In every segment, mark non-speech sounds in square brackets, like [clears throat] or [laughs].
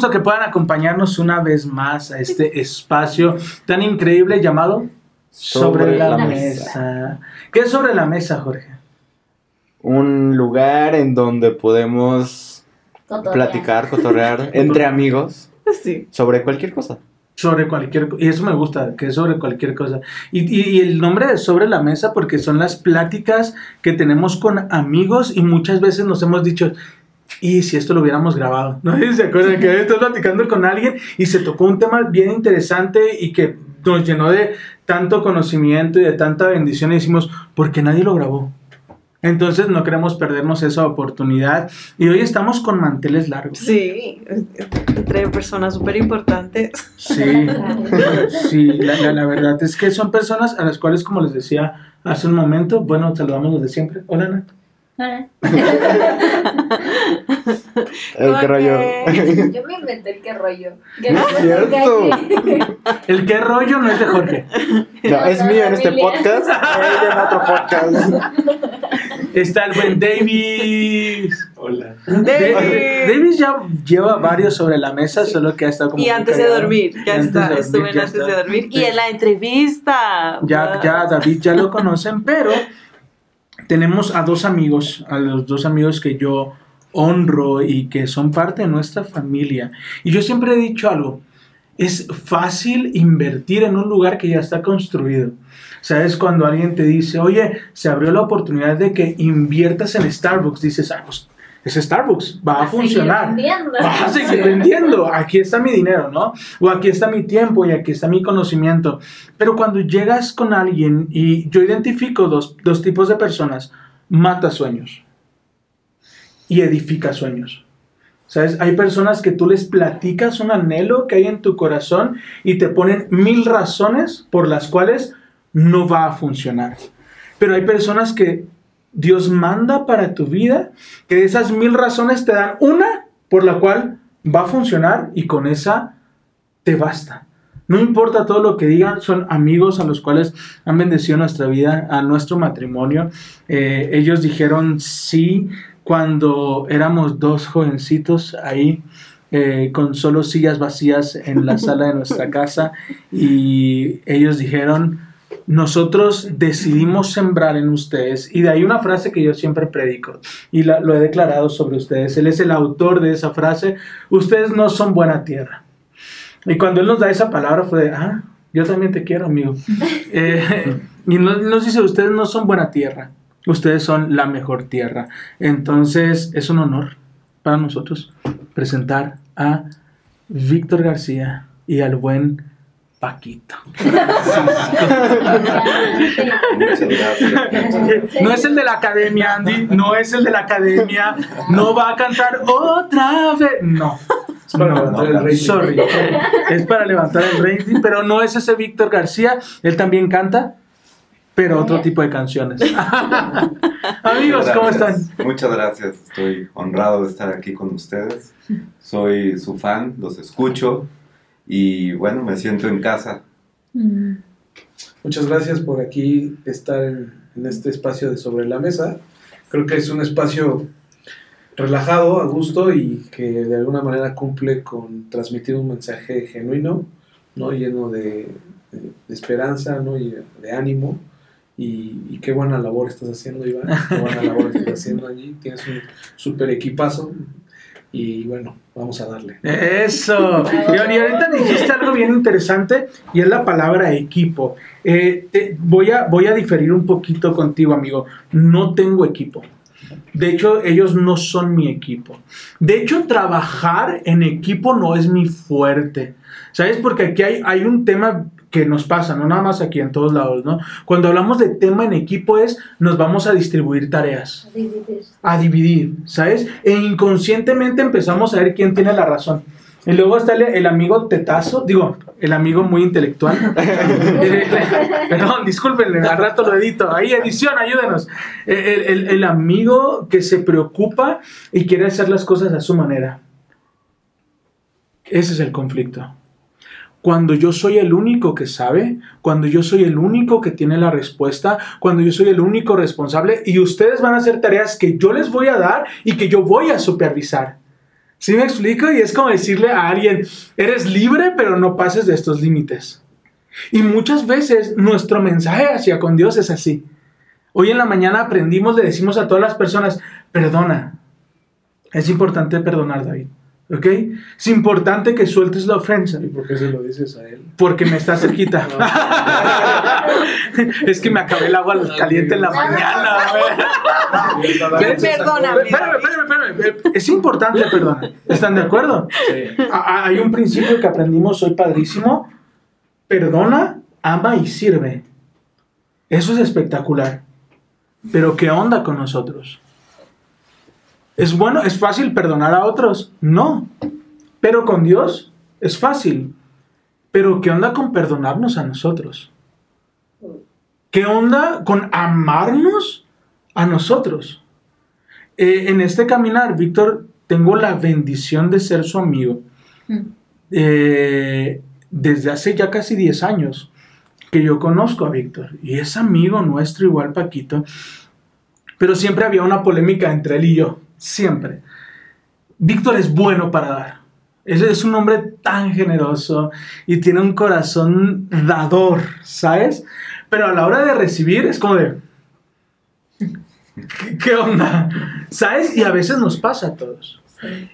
Gusto que puedan acompañarnos una vez más a este espacio tan increíble llamado Sobre, Sobre la, la mesa. ¿Qué es sobre la mesa, Jorge? un lugar en donde podemos platicar, cotorrear entre amigos [laughs] Sí. sobre cualquier cosa. Sobre cualquier y eso me gusta, que es sobre cualquier cosa. Y, y- y el nombre de sobre la mesa porque son las pláticas que tenemos con amigos y muchas veces nos hemos dicho, y si esto lo hubiéramos grabado, [laughs] ¿no? ¿Se acuerdan que estás platicando con alguien y se tocó un tema bien interesante y que nos llenó de tanto conocimiento y de tanta bendición y decimos, ¿por qué nadie lo grabó? Entonces no queremos perdernos esa oportunidad y hoy estamos con manteles largos. Sí, entre personas súper importantes. Sí, sí, la, la- la verdad es que son personas a las cuales, como les decía hace un momento, bueno, saludamos los de siempre. Hola, Ana. [laughs] El que rollo. [laughs] Yo me inventé el que rollo. No es cierto. El qué rollo no es de Jorge. No, es mío en este podcast, él en otro podcast. Está el buen Davis. Hola. Davis. Davis ya lleva varios sobre la mesa, solo que ha estado como. Y antes de dormir, ya Antes está, de dormir, estuve antes de dormir. Y en la entrevista. Ya, Wow. ya, David ya lo conocen, pero tenemos a dos amigos, a los dos amigos que yo honro y que son parte de nuestra familia. Y yo siempre he dicho algo, es fácil invertir en un lugar que ya está construido. ¿Sabes? Cuando alguien te dice, oye, se abrió la oportunidad de que inviertas en Starbucks, dices, ah, pues es Starbucks, va a funcionar. Vas a seguir [laughs] vendiendo. Aquí está mi dinero, ¿no? O aquí está mi tiempo y aquí está mi conocimiento. Pero cuando llegas con alguien y yo identifico dos, dos tipos de personas, mata sueños y edifica sueños. ¿Sabes? Hay personas que tú les platicas un anhelo que hay en tu corazón y te ponen mil razones por las cuales no va a funcionar. Pero hay personas que Dios manda para tu vida, que de esas mil razones te dan una por la cual va a funcionar y con esa te basta. No importa todo lo que digan, son amigos a los cuales han bendecido nuestra vida, a nuestro matrimonio. Eh, ellos dijeron sí cuando éramos dos jovencitos ahí eh, con solo sillas vacías en la [laughs] sala de nuestra casa y ellos dijeron, nosotros decidimos sembrar en ustedes. Y de ahí una frase que yo siempre predico y la- lo he declarado sobre ustedes. Él es el autor de esa frase. Ustedes no son buena tierra. Y cuando él nos da esa palabra fue de, ah, yo también te quiero, amigo. [laughs] Eh, y nos, nos dice, ustedes no son buena tierra. Ustedes son la mejor tierra. Entonces es un honor para nosotros presentar a Víctor García y al buen Paquito. [laughs] No es el de la academia, Andy. No es el de la academia. No va a cantar otra vez. No. Es para No, levantar el rating. Sorry. Es para levantar el rating, pero no es ese Víctor García. Él también canta, pero otro tipo de canciones. [laughs] [laughs] Amigos, Muchas ¿cómo están? gracias. Muchas gracias. Estoy honrado de estar aquí con ustedes. Soy su fan, los escucho y bueno, me siento en casa. Muchas gracias por aquí estar en, en este espacio de Sobre la Mesa. Creo que es un espacio relajado, a gusto y que de alguna manera cumple con transmitir un mensaje genuino, ¿no? lleno de, de- de esperanza ¿no? y de, de ánimo. Y, y qué buena labor estás haciendo, Iván. Qué buena labor [laughs] estás haciendo allí. Tienes un súper equipazo. Y bueno, vamos a darle. Eso. Y ahorita dijiste algo bien interesante y es la palabra equipo. Eh, te- voy, a, voy a diferir un poquito contigo, amigo. No tengo equipo. De hecho, ellos no son mi equipo. De hecho, trabajar en equipo no es mi fuerte. ¿Sabes? Porque aquí hay, hay un tema que nos pasa, no nada más aquí en todos lados, ¿no? Cuando hablamos de tema en equipo es, nos vamos a distribuir tareas a dividir, ¿sabes? E inconscientemente empezamos a ver quién tiene la razón. Y luego está el, el amigo tetazo, digo, el amigo muy intelectual. [laughs] Perdón, discúlpenme, al rato lo edito. Ahí, edición, ayúdenos. El, el- el amigo que se preocupa y quiere hacer las cosas a su manera. Ese es el conflicto. Cuando yo soy el único que sabe, cuando yo soy el único que tiene la respuesta, cuando yo soy el único responsable y ustedes van a hacer tareas que yo les voy a dar y que yo voy a supervisar. ¿Sí me explico? Y es como decirle a alguien, eres libre, pero no pases de estos límites. Y muchas veces nuestro mensaje hacia con Dios es así. Hoy en la mañana aprendimos, le decimos a todas las personas, perdona. Es importante perdonar, David. ¿Ok? Es importante que sueltes la ofensa. ¿Y por qué se lo dices a él? Porque me está cerquita. [laughs] es que me acabé el agua caliente en la mañana. güey. Perdóname. Espérame, espérame, espérame. Es importante perdonar. ¿Están de acuerdo? Sí. Hay un principio que aprendimos hoy padrísimo. Perdona, ama y sirve. Eso es espectacular. Pero ¿qué onda con nosotros? ¿Es bueno, es fácil perdonar a otros? No. Pero con Dios es fácil. Pero ¿qué onda con perdonarnos a nosotros? ¿Qué onda con amarnos a nosotros? Eh, en este caminar, Víctor, tengo la bendición de ser su amigo. Eh, desde hace ya casi 10 años que yo conozco a Víctor. Y es amigo nuestro, igual Paquito. Pero siempre había una polémica entre él y yo. Siempre. Víctor es bueno para dar. Él es un hombre tan generoso y tiene un corazón dador, ¿sabes? Pero a la hora de recibir es como de... ¿Qué, qué onda? ¿Sabes? Y a veces nos pasa a todos.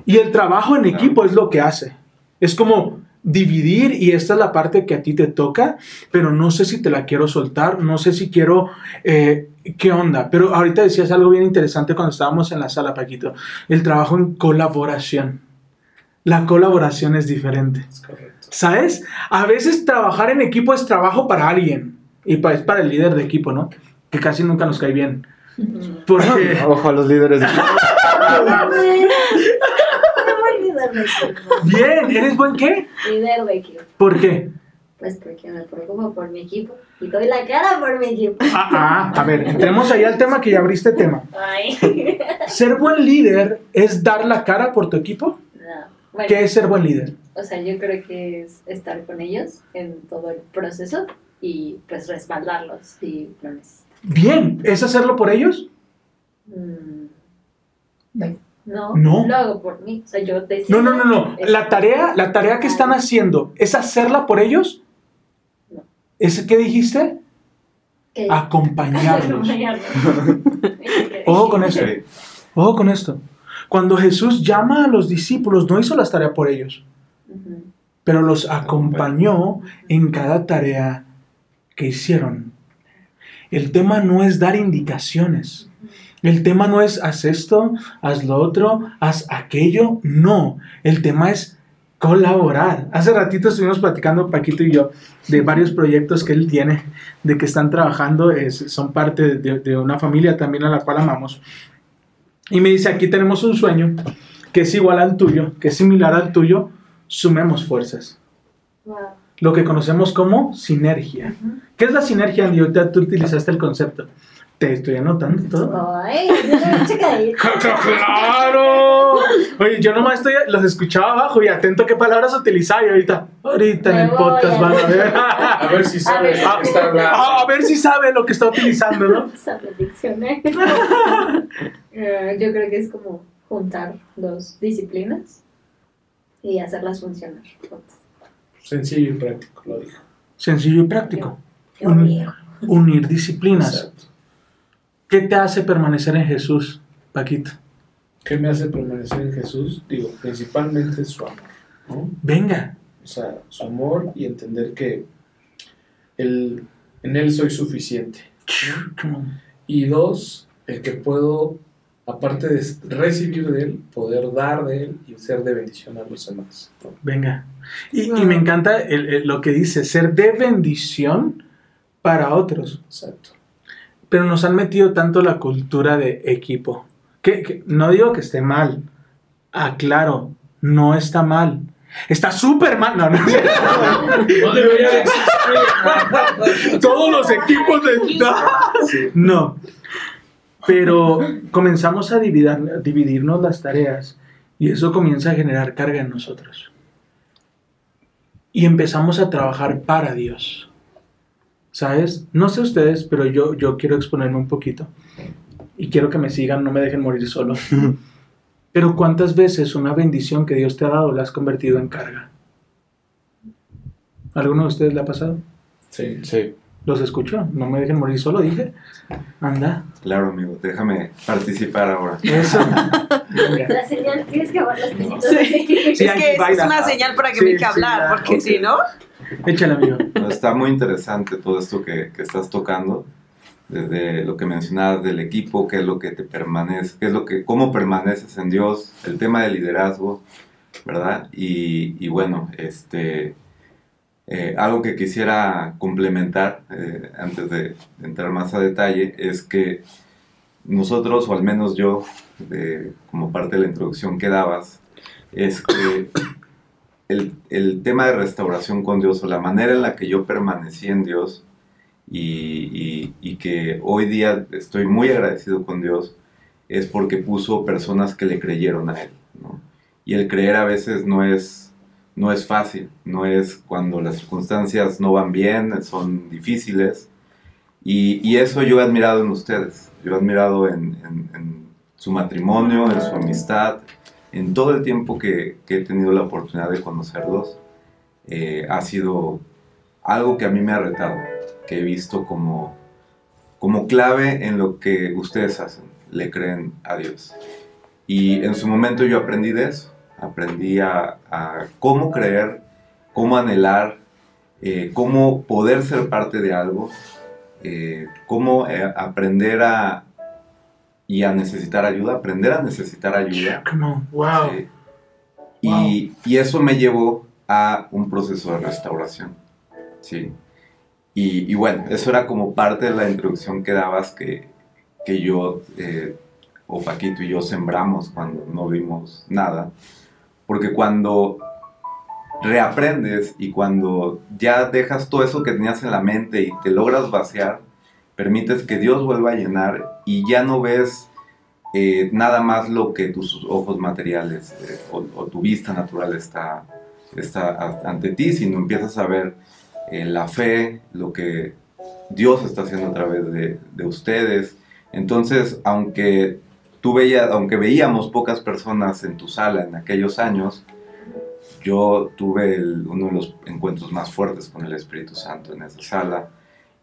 Y el trabajo en equipo es lo que hace. Es como dividir y esta es la parte que a ti te toca, pero no sé si te la quiero soltar, no sé si quiero... eh, ¿Qué onda? Pero ahorita decías algo bien interesante cuando estábamos en la sala, Paquito. El trabajo en colaboración. La colaboración es diferente. Es correcto. ¿Sabes? A veces trabajar en equipo es trabajo para alguien. Y pa- es para el líder de equipo, ¿no? Que casi nunca nos cae bien. Porque... [laughs] Ojo a los líderes. de- líder de equipo. [laughs] Bien, ¿eres buen qué? Líder de equipo. ¿Por qué? Pues porque me preocupo por mi equipo y doy la cara por mi equipo. Ah, ah, a ver, entremos ahí al tema que ya abriste tema. Ay. ¿Ser buen líder es dar la cara por tu equipo? No. Bueno, ¿Qué es ser buen líder? o sea, yo creo que es estar con ellos en todo el proceso y pues respaldarlos si lo necesitan. Bien, ¿es hacerlo por ellos? Mm, pues, no, No. lo hago por mí. O sea, yo decido. No, no, no, no. La tarea, la tarea que están haciendo, ¿es hacerla por ellos? No. ¿Es qué dijiste? Acompañarlos. Ojo con esto. Ojo con esto. Cuando Jesús llama a los discípulos, no hizo las tareas por ellos, pero los acompañó en cada tarea que hicieron. El tema no es dar indicaciones. El tema no es haz esto, haz lo otro, haz aquello. No. El tema es colaborar. Hace ratito estuvimos platicando Paquito y yo de varios proyectos que él tiene, de que están trabajando, es- son parte de, de una familia también a la cual amamos. Y me dice, aquí tenemos un sueño que es igual al tuyo, que es similar al tuyo, sumemos fuerzas. Wow. Lo que conocemos como sinergia. ¿Qué es la sinergia, Andy? Ahorita tú utilizaste el concepto. Te estoy anotando todo. Ay. [laughs] ¡Claro! Oye, yo nomás estoy, los escuchaba abajo y atento a qué palabras utilizaba y ahorita, ahorita en el podcast a- van a ver. [laughs] A ver si sabe ver. lo que está hablando. A ver si sabe lo que está utilizando, ¿no? [laughs] Eh, yo creo que es como juntar dos disciplinas y hacerlas funcionar. Sencillo y práctico, lo dijo. Sencillo y práctico. Qué Un- bonito. unir disciplinas. Exacto. ¿Qué te hace permanecer en Jesús, Paquito? ¿Qué me hace permanecer en Jesús? Digo, principalmente su amor, ¿no? Venga. O sea, su amor y entender que él, en Él soy suficiente. Y dos, el que puedo, aparte de recibir de Él, poder dar de Él y ser de bendición a los demás. ¿no? Venga. Y, y me encanta el- el- lo que dice, ser de bendición para otros. Exacto. Pero nos han metido tanto la cultura de equipo. Que, que- no digo que esté mal. Aclaro, no está mal. Está súper mal. No, no. Todos los equipos de... No. Pero comenzamos a dividir- dividirnos las tareas y eso comienza a generar carga en nosotros. Y empezamos a trabajar para Dios. ¿Sabes? No sé ustedes, pero yo, yo quiero exponerme un poquito. Y quiero que me sigan, no me dejen morir solo. [laughs] Pero ¿cuántas veces una bendición que Dios te ha dado la has convertido en carga? ¿Alguno de ustedes le ha pasado? Sí. Sí. Los escucho, no me dejen morir solo, dije. Anda. Claro, amigo, déjame participar ahora. Eso. La señal, tienes que hablar. Sí. Sí, es hay que es una señal para que Sí, me deje sí, hablar, porque si no, [laughs] Échale, amigo. No, Está muy interesante todo esto que, que estás tocando, desde lo que mencionabas del equipo, qué es lo que te permanece, qué es lo que, cómo permaneces en Dios, el tema del liderazgo, ¿verdad? Y, y bueno, este, eh, algo que quisiera complementar eh, antes de, entrar más a detalle es que nosotros, o al menos yo, como parte de la introducción que dabas, es que el, el tema de restauración con Dios o la manera en la que yo permanecí en Dios y, y- y que hoy día estoy muy agradecido con Dios es porque puso personas que le creyeron a Él. ¿no? Y el creer a veces no es, no es fácil, no es cuando las circunstancias no van bien, son difíciles. Y, y eso yo he admirado en ustedes, yo he admirado en, en- en su matrimonio, en su amistad, en todo el tiempo que, he tenido la oportunidad de conocerlos, eh, ha sido algo que a mí me ha retado, que he visto como, como clave en lo que ustedes hacen, le creen a Dios. Y en su momento yo aprendí de eso, aprendí a, cómo creer, cómo anhelar, eh, cómo poder ser parte de algo, eh, cómo aprender a y a necesitar ayuda, aprender a necesitar ayuda. On. Wow. Sí. Y, y eso me llevó a un proceso de restauración. Sí. Y, y bueno, eso era como parte de la introducción que dabas que, que yo, eh, o Paquito y yo sembramos cuando no vimos nada. Porque cuando reaprendes y cuando ya dejas todo eso que tenías en la mente y te logras vaciar, permites que Dios vuelva a llenar y ya no ves eh, nada más lo que tus ojos materiales eh, o, tu vista natural está, está ante ti, sino empiezas a ver eh, la fe, lo que Dios está haciendo a través de, de ustedes. Entonces, aunque tú veías, aunque veíamos pocas personas en tu sala en aquellos años, yo tuve uno de los encuentros más fuertes con el Espíritu Santo en esa sala.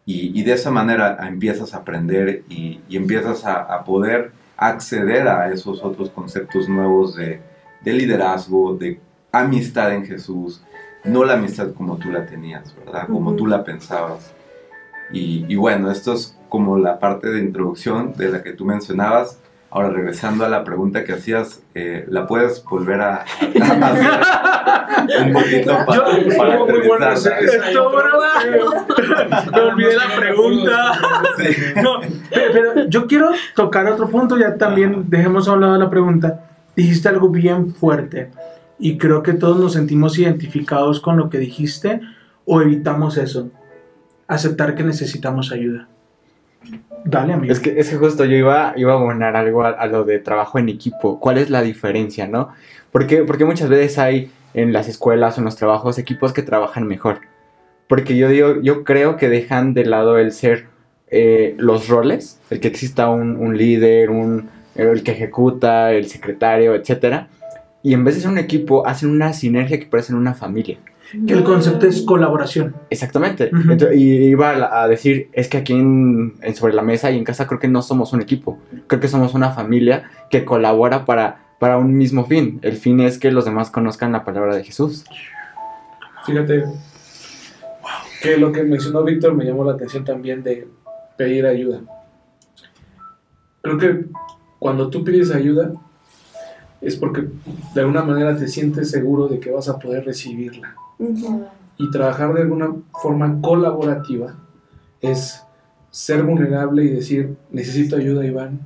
Y, y de esa manera empiezas a aprender y, y empiezas a, a poder acceder a esos otros conceptos nuevos de, de liderazgo, de amistad en Jesús, no la amistad como tú la tenías, ¿verdad? Como Ujú. tú la pensabas. Y, y bueno, esto es como la parte de introducción de la que tú mencionabas. Ahora, regresando a la pregunta que hacías, eh, ¿la puedes volver a, a hacer [laughs] un poquito pa- Yo- para Estuvo intro. Me olvidé la pregunta. Sí. No, pero, pero yo quiero tocar otro punto, ya también dejemos a un lado la pregunta. Dijiste algo bien fuerte y creo que todos nos sentimos identificados con lo que dijiste o evitamos eso. Aceptar que necesitamos ayuda. Dale, amigo. Es que, es que justo yo iba, iba a abonar algo a, a lo de trabajo en equipo. ¿Cuál es la diferencia, no? Porque, porque muchas veces hay en las escuelas o en los trabajos equipos que trabajan mejor. Porque yo digo, yo creo que dejan de lado el ser eh, los roles, el que exista un, un líder, un, el que ejecuta, el secretario, etcétera. Y en vez de ser un equipo, hacen una sinergia que parecen una familia. Que el concepto es colaboración. Exactamente. Y iba a decir, es que aquí en, en Sobre la Mesa y en casa creo que no somos un equipo. Creo que somos una familia que colabora para, para un mismo fin. El fin es que los demás conozcan la palabra de Jesús. Fíjate que lo que mencionó Víctor me llamó la atención también de pedir ayuda. Creo que cuando tú pides ayuda es porque de alguna manera te sientes seguro de que vas a poder recibirla. Y trabajar de alguna forma colaborativa es ser vulnerable y decir, necesito ayuda Iván,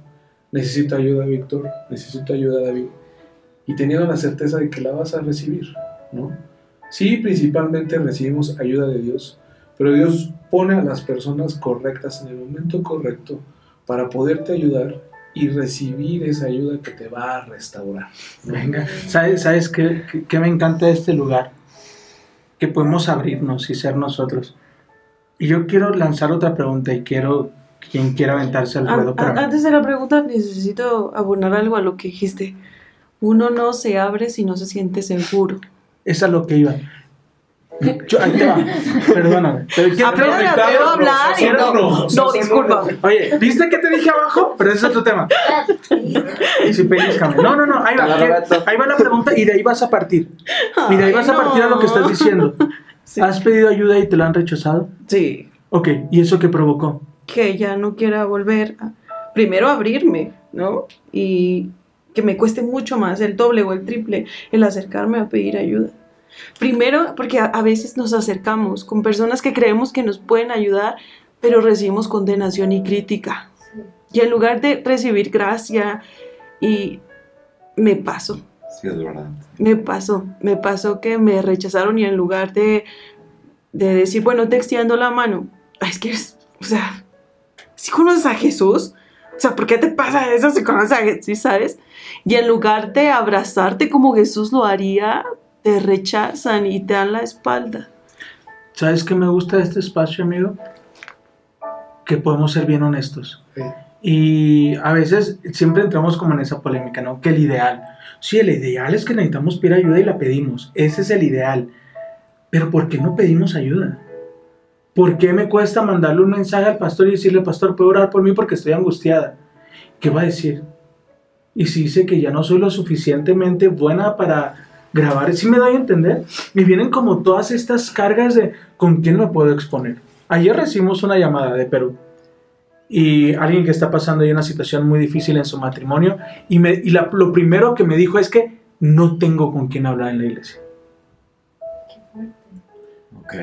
necesito ayuda Víctor, necesito ayuda David. Y teniendo la certeza de que la vas a recibir. ¿no? Sí, principalmente recibimos ayuda de Dios, pero Dios pone a las personas correctas en el momento correcto para poderte ayudar y recibir esa ayuda que te va a restaurar. ¿no? Venga, ¿sabes, sabes qué, qué- qué me encanta de este lugar? Que podemos abrirnos y ser nosotros. Y yo quiero lanzar otra pregunta y quiero quien quiera aventarse al ruedo. pero- antes de la pregunta, necesito abonar algo a lo que dijiste. Uno no se abre si no se siente seguro. Es a lo que iba. Yo- ahí te va. Perdóname. Pero quiero- Apenas hablar y no, rojo, no, sos disculpa. Oye, ¿viste que te dije abajo? Pero ese es otro tema. Sí, pellizcame. No, no, no. Ahí va, Roberto. ahí va la pregunta y de ahí vas a partir. Y de ahí vas a partir a lo que estás diciendo. [laughs] Sí. ¿Has pedido ayuda y te la han rechazado? Sí, Ok, ¿y eso qué provocó? que ya no quiera volver a, primero abrirme, ¿no? Y que me cueste mucho más, el doble o el triple, el acercarme a pedir ayuda. Primero, porque a, a veces nos acercamos con personas que creemos que nos pueden ayudar, pero recibimos condenación y crítica. Y en lugar de recibir gracia y me pasó, Sí, es verdad. me pasó, me pasó que me rechazaron y en lugar de, de decir, bueno, te extiendo la mano, "Ay, es que o sea, si conoces a Jesús, o sea, ¿por qué te pasa eso si conoces a Jesús, sabes? Y en lugar de abrazarte como Jesús lo haría, te rechazan y te dan la espalda. ¿Sabes qué me gusta de este espacio, amigo? Que podemos ser bien honestos. Sí. Y a veces siempre entramos como en esa polémica, ¿no? Que el ideal. Sí, el ideal es que necesitamos pedir ayuda y la pedimos. Ese es el ideal. Pero ¿por qué no pedimos ayuda? ¿Por qué me cuesta mandarle un mensaje al pastor y decirle, pastor, ¿puedo orar por mí porque estoy angustiada? ¿Qué va a decir? Y si dice que ya no soy lo suficientemente buena para grabar, ¿sí me doy a entender? Me vienen como todas estas cargas de con quién me puedo exponer. Ayer recibimos una llamada de Perú y alguien que está pasando ahí una situación muy difícil en su matrimonio y, me, y la- lo primero que me dijo es que no tengo con quién hablar en la iglesia. Ok.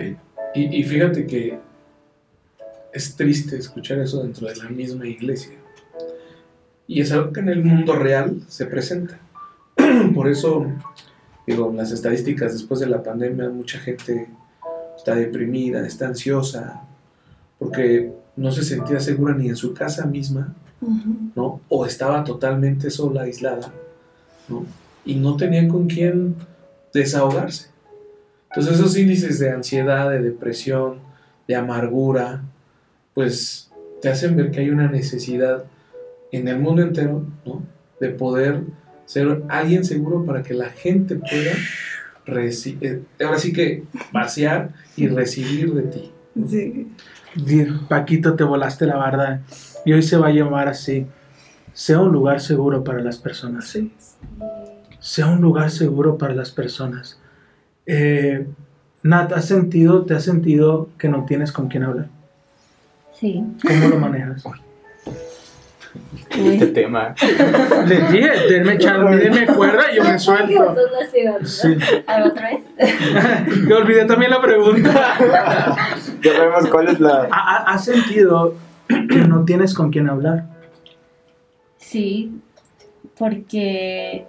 Y, y fíjate que es triste escuchar eso dentro de la misma iglesia. Y es algo que en el mundo real se presenta. [clears throat] Por eso, digo, las estadísticas después de la pandemia, mucha gente está deprimida, está ansiosa, porque no se sentía segura ni en su casa misma, ¿no? O estaba totalmente sola, aislada, ¿no? Y no tenían con quién desahogarse. Entonces esos índices de ansiedad, de depresión, de amargura, pues te hacen ver que hay una necesidad en el mundo entero, ¿no? De poder ser alguien seguro para que la gente pueda eh, ahora sí que vaciar y recibir de ti. Sí. Paquito, te volaste la barda. Y hoy se va a llamar así. Sea un lugar seguro para las personas. Sí. Sea un lugar seguro para las personas. Eh, Nat, ¿has sentido, te has sentido que no tienes con quién hablar? Sí. ¿Cómo lo manejas? Este tema. [laughs] Les dije, denme, chance, [laughs] denme cuerda y yo me suelto. Sí. Otra vez. [laughs] Que olvidé también la pregunta. Ya vemos cuál es la. ¿Ha- ha- ¿Has sentido que no tienes con quién hablar? Sí, porque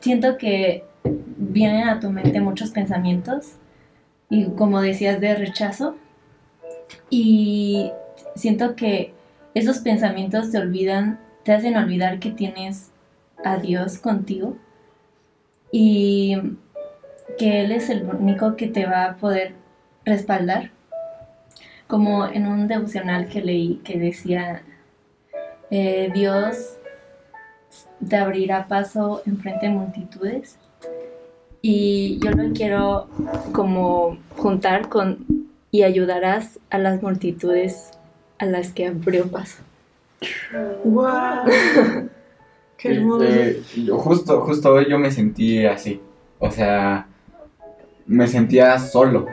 siento que vienen a tu mente muchos pensamientos y como decías de rechazo y siento que esos pensamientos te olvidan, te hacen olvidar que tienes a Dios contigo y que Él es el único que te va a poder respaldar. Como en un devocional que leí que decía, eh, Dios te abrirá paso enfrente de multitudes y yo lo quiero como juntar con y ayudarás a las multitudes a las que abrió paso. ¡Guau! ¡Qué hermoso! Este, justo, justo hoy yo me sentí así. O sea, me sentía solo.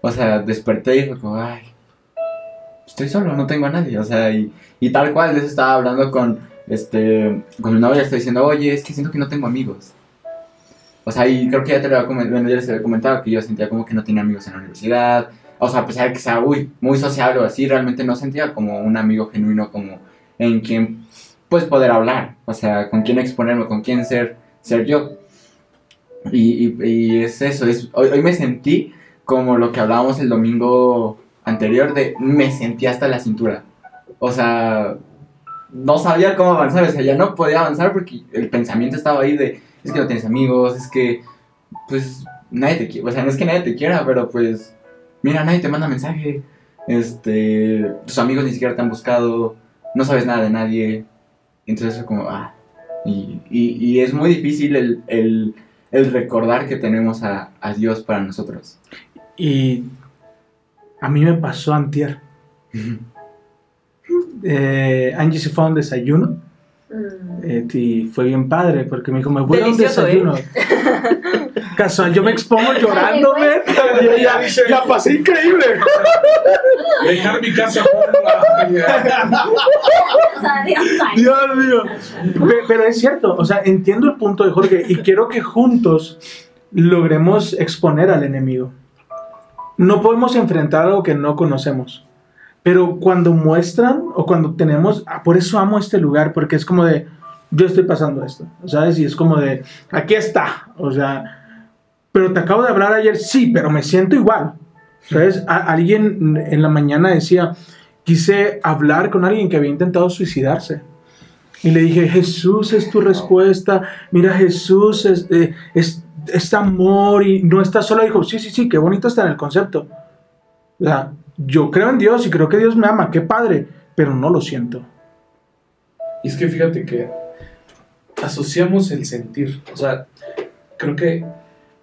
O sea, desperté y fue como, ay, estoy solo, no tengo a nadie. O sea, y, y tal cual, de eso estaba hablando con, este, con mi novia, estoy diciendo, oye, es que siento que no tengo amigos. O sea, y creo que ya te lo había comentado, bueno, ya les había comentado que yo sentía como que no tenía amigos en la universidad. O sea, a pesar de que sea uy, muy sociable o así, realmente no sentía como un amigo genuino, como en quien pues poder hablar, o sea, con quién exponerme, con quién ser, ser yo. Y, y- y es eso, es, hoy, hoy me sentí como lo que hablábamos el domingo anterior de me sentí hasta la cintura. O sea, no sabía cómo avanzar, o sea, ya no podía avanzar porque el pensamiento estaba ahí de, es que no tienes amigos, es que, pues, nadie te quiere, o sea, no es que nadie te quiera, pero pues, mira, nadie te manda mensaje, este, tus amigos ni siquiera te han buscado, no sabes nada de nadie, entonces fue como, ah, y, y, y es muy difícil el, el, el recordar que tenemos a, a Dios para nosotros. Y a mí me pasó antier. Eh, Angie se fue a un desayuno Mm. eh, y fue bien padre porque me dijo, me voy a un ¿eh? [laughs] Casual, yo me expongo men. Ya, ya dice, La pasé increíble. [laughs] dejar mi casa Dios mío. Pe- Pero es cierto, o sea, entiendo el punto de Jorge y quiero que juntos logremos exponer al enemigo. No podemos enfrentar algo que no conocemos. Pero cuando muestran o cuando tenemos, ah, por eso amo este lugar, porque es como de, yo estoy pasando esto, ¿sabes? Y es como de, aquí está, o sea, pero te acabo de hablar ayer, sí, pero me siento igual, ¿sabes? A- alguien en la mañana decía, quise hablar con alguien que había intentado suicidarse. Y le dije, Jesús es tu respuesta, mira, Jesús es, eh, es, es amor y no estás solo. Dijo, sí, sí, sí, qué bonito está en el concepto. O sea, yo creo en Dios y creo que Dios me ama, qué padre, pero no lo siento. Y es que fíjate que asociamos el sentir, o sea, creo que,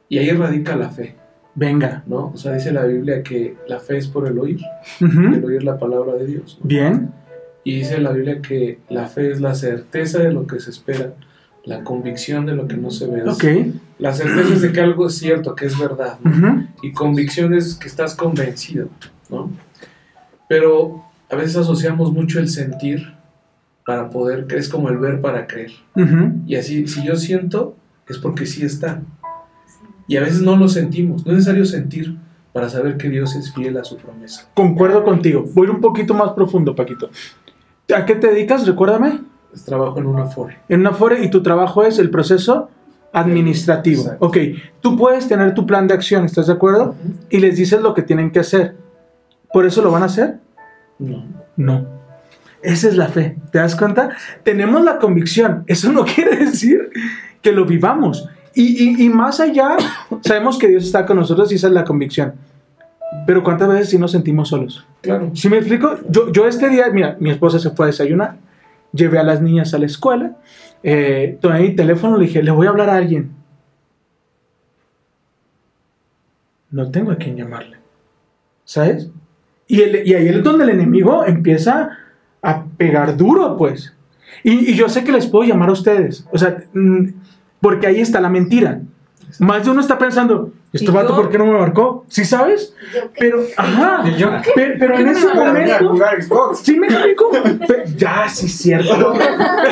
y ahí radica la fe, Venga. ¿no? O sea, dice la Biblia que la fe es por el oír, el oír la palabra de Dios. ¿no? Bien. Y dice la Biblia que la fe es la certeza de lo que se espera, la convicción de lo que no se ve. Es Ok. La certeza es de que algo es cierto, que es verdad, y convicción es que estás convencido, ¿no? Pero a veces asociamos mucho el sentir para poder, es como el ver para creer. Y así, si yo siento, es porque sí está. Y a veces no lo sentimos. No es necesario sentir para saber que Dios es fiel a su promesa. Concuerdo contigo. Voy un poquito más profundo, Paquito. ¿A qué te dedicas? Recuérdame. Es trabajo en una fore. En una FORE y tu trabajo es el proceso administrativo. Exacto. Ok, tú puedes tener tu plan de acción, ¿estás de acuerdo? Y les dices lo que tienen que hacer. ¿Por eso lo van a hacer? No. No. Esa es la fe. ¿Te das cuenta? Tenemos la convicción. Eso no [laughs] quiere decir que lo vivamos. Y, y- y más allá, sabemos que Dios está con nosotros y esa es la convicción. Pero ¿cuántas veces sí nos sentimos solos? Claro. Si me explico, yo, yo este día, mira, mi esposa se fue a desayunar, llevé a las niñas a la escuela, eh, tomé mi teléfono, le dije, le voy a hablar a alguien. No tengo a quién llamarle. ¿Sabes? Y, el- y ahí es donde el enemigo empieza a pegar duro, pues. Y, y yo sé que les puedo llamar a ustedes. O sea, mm, porque ahí está la mentira. Más de uno está pensando, ¿este ¿Y vato yo? por qué no me marcó? ¿Sí sabes? Pero, ajá, pero, pero en ese momento. ¿sí me explico? Ya, sí, cierto.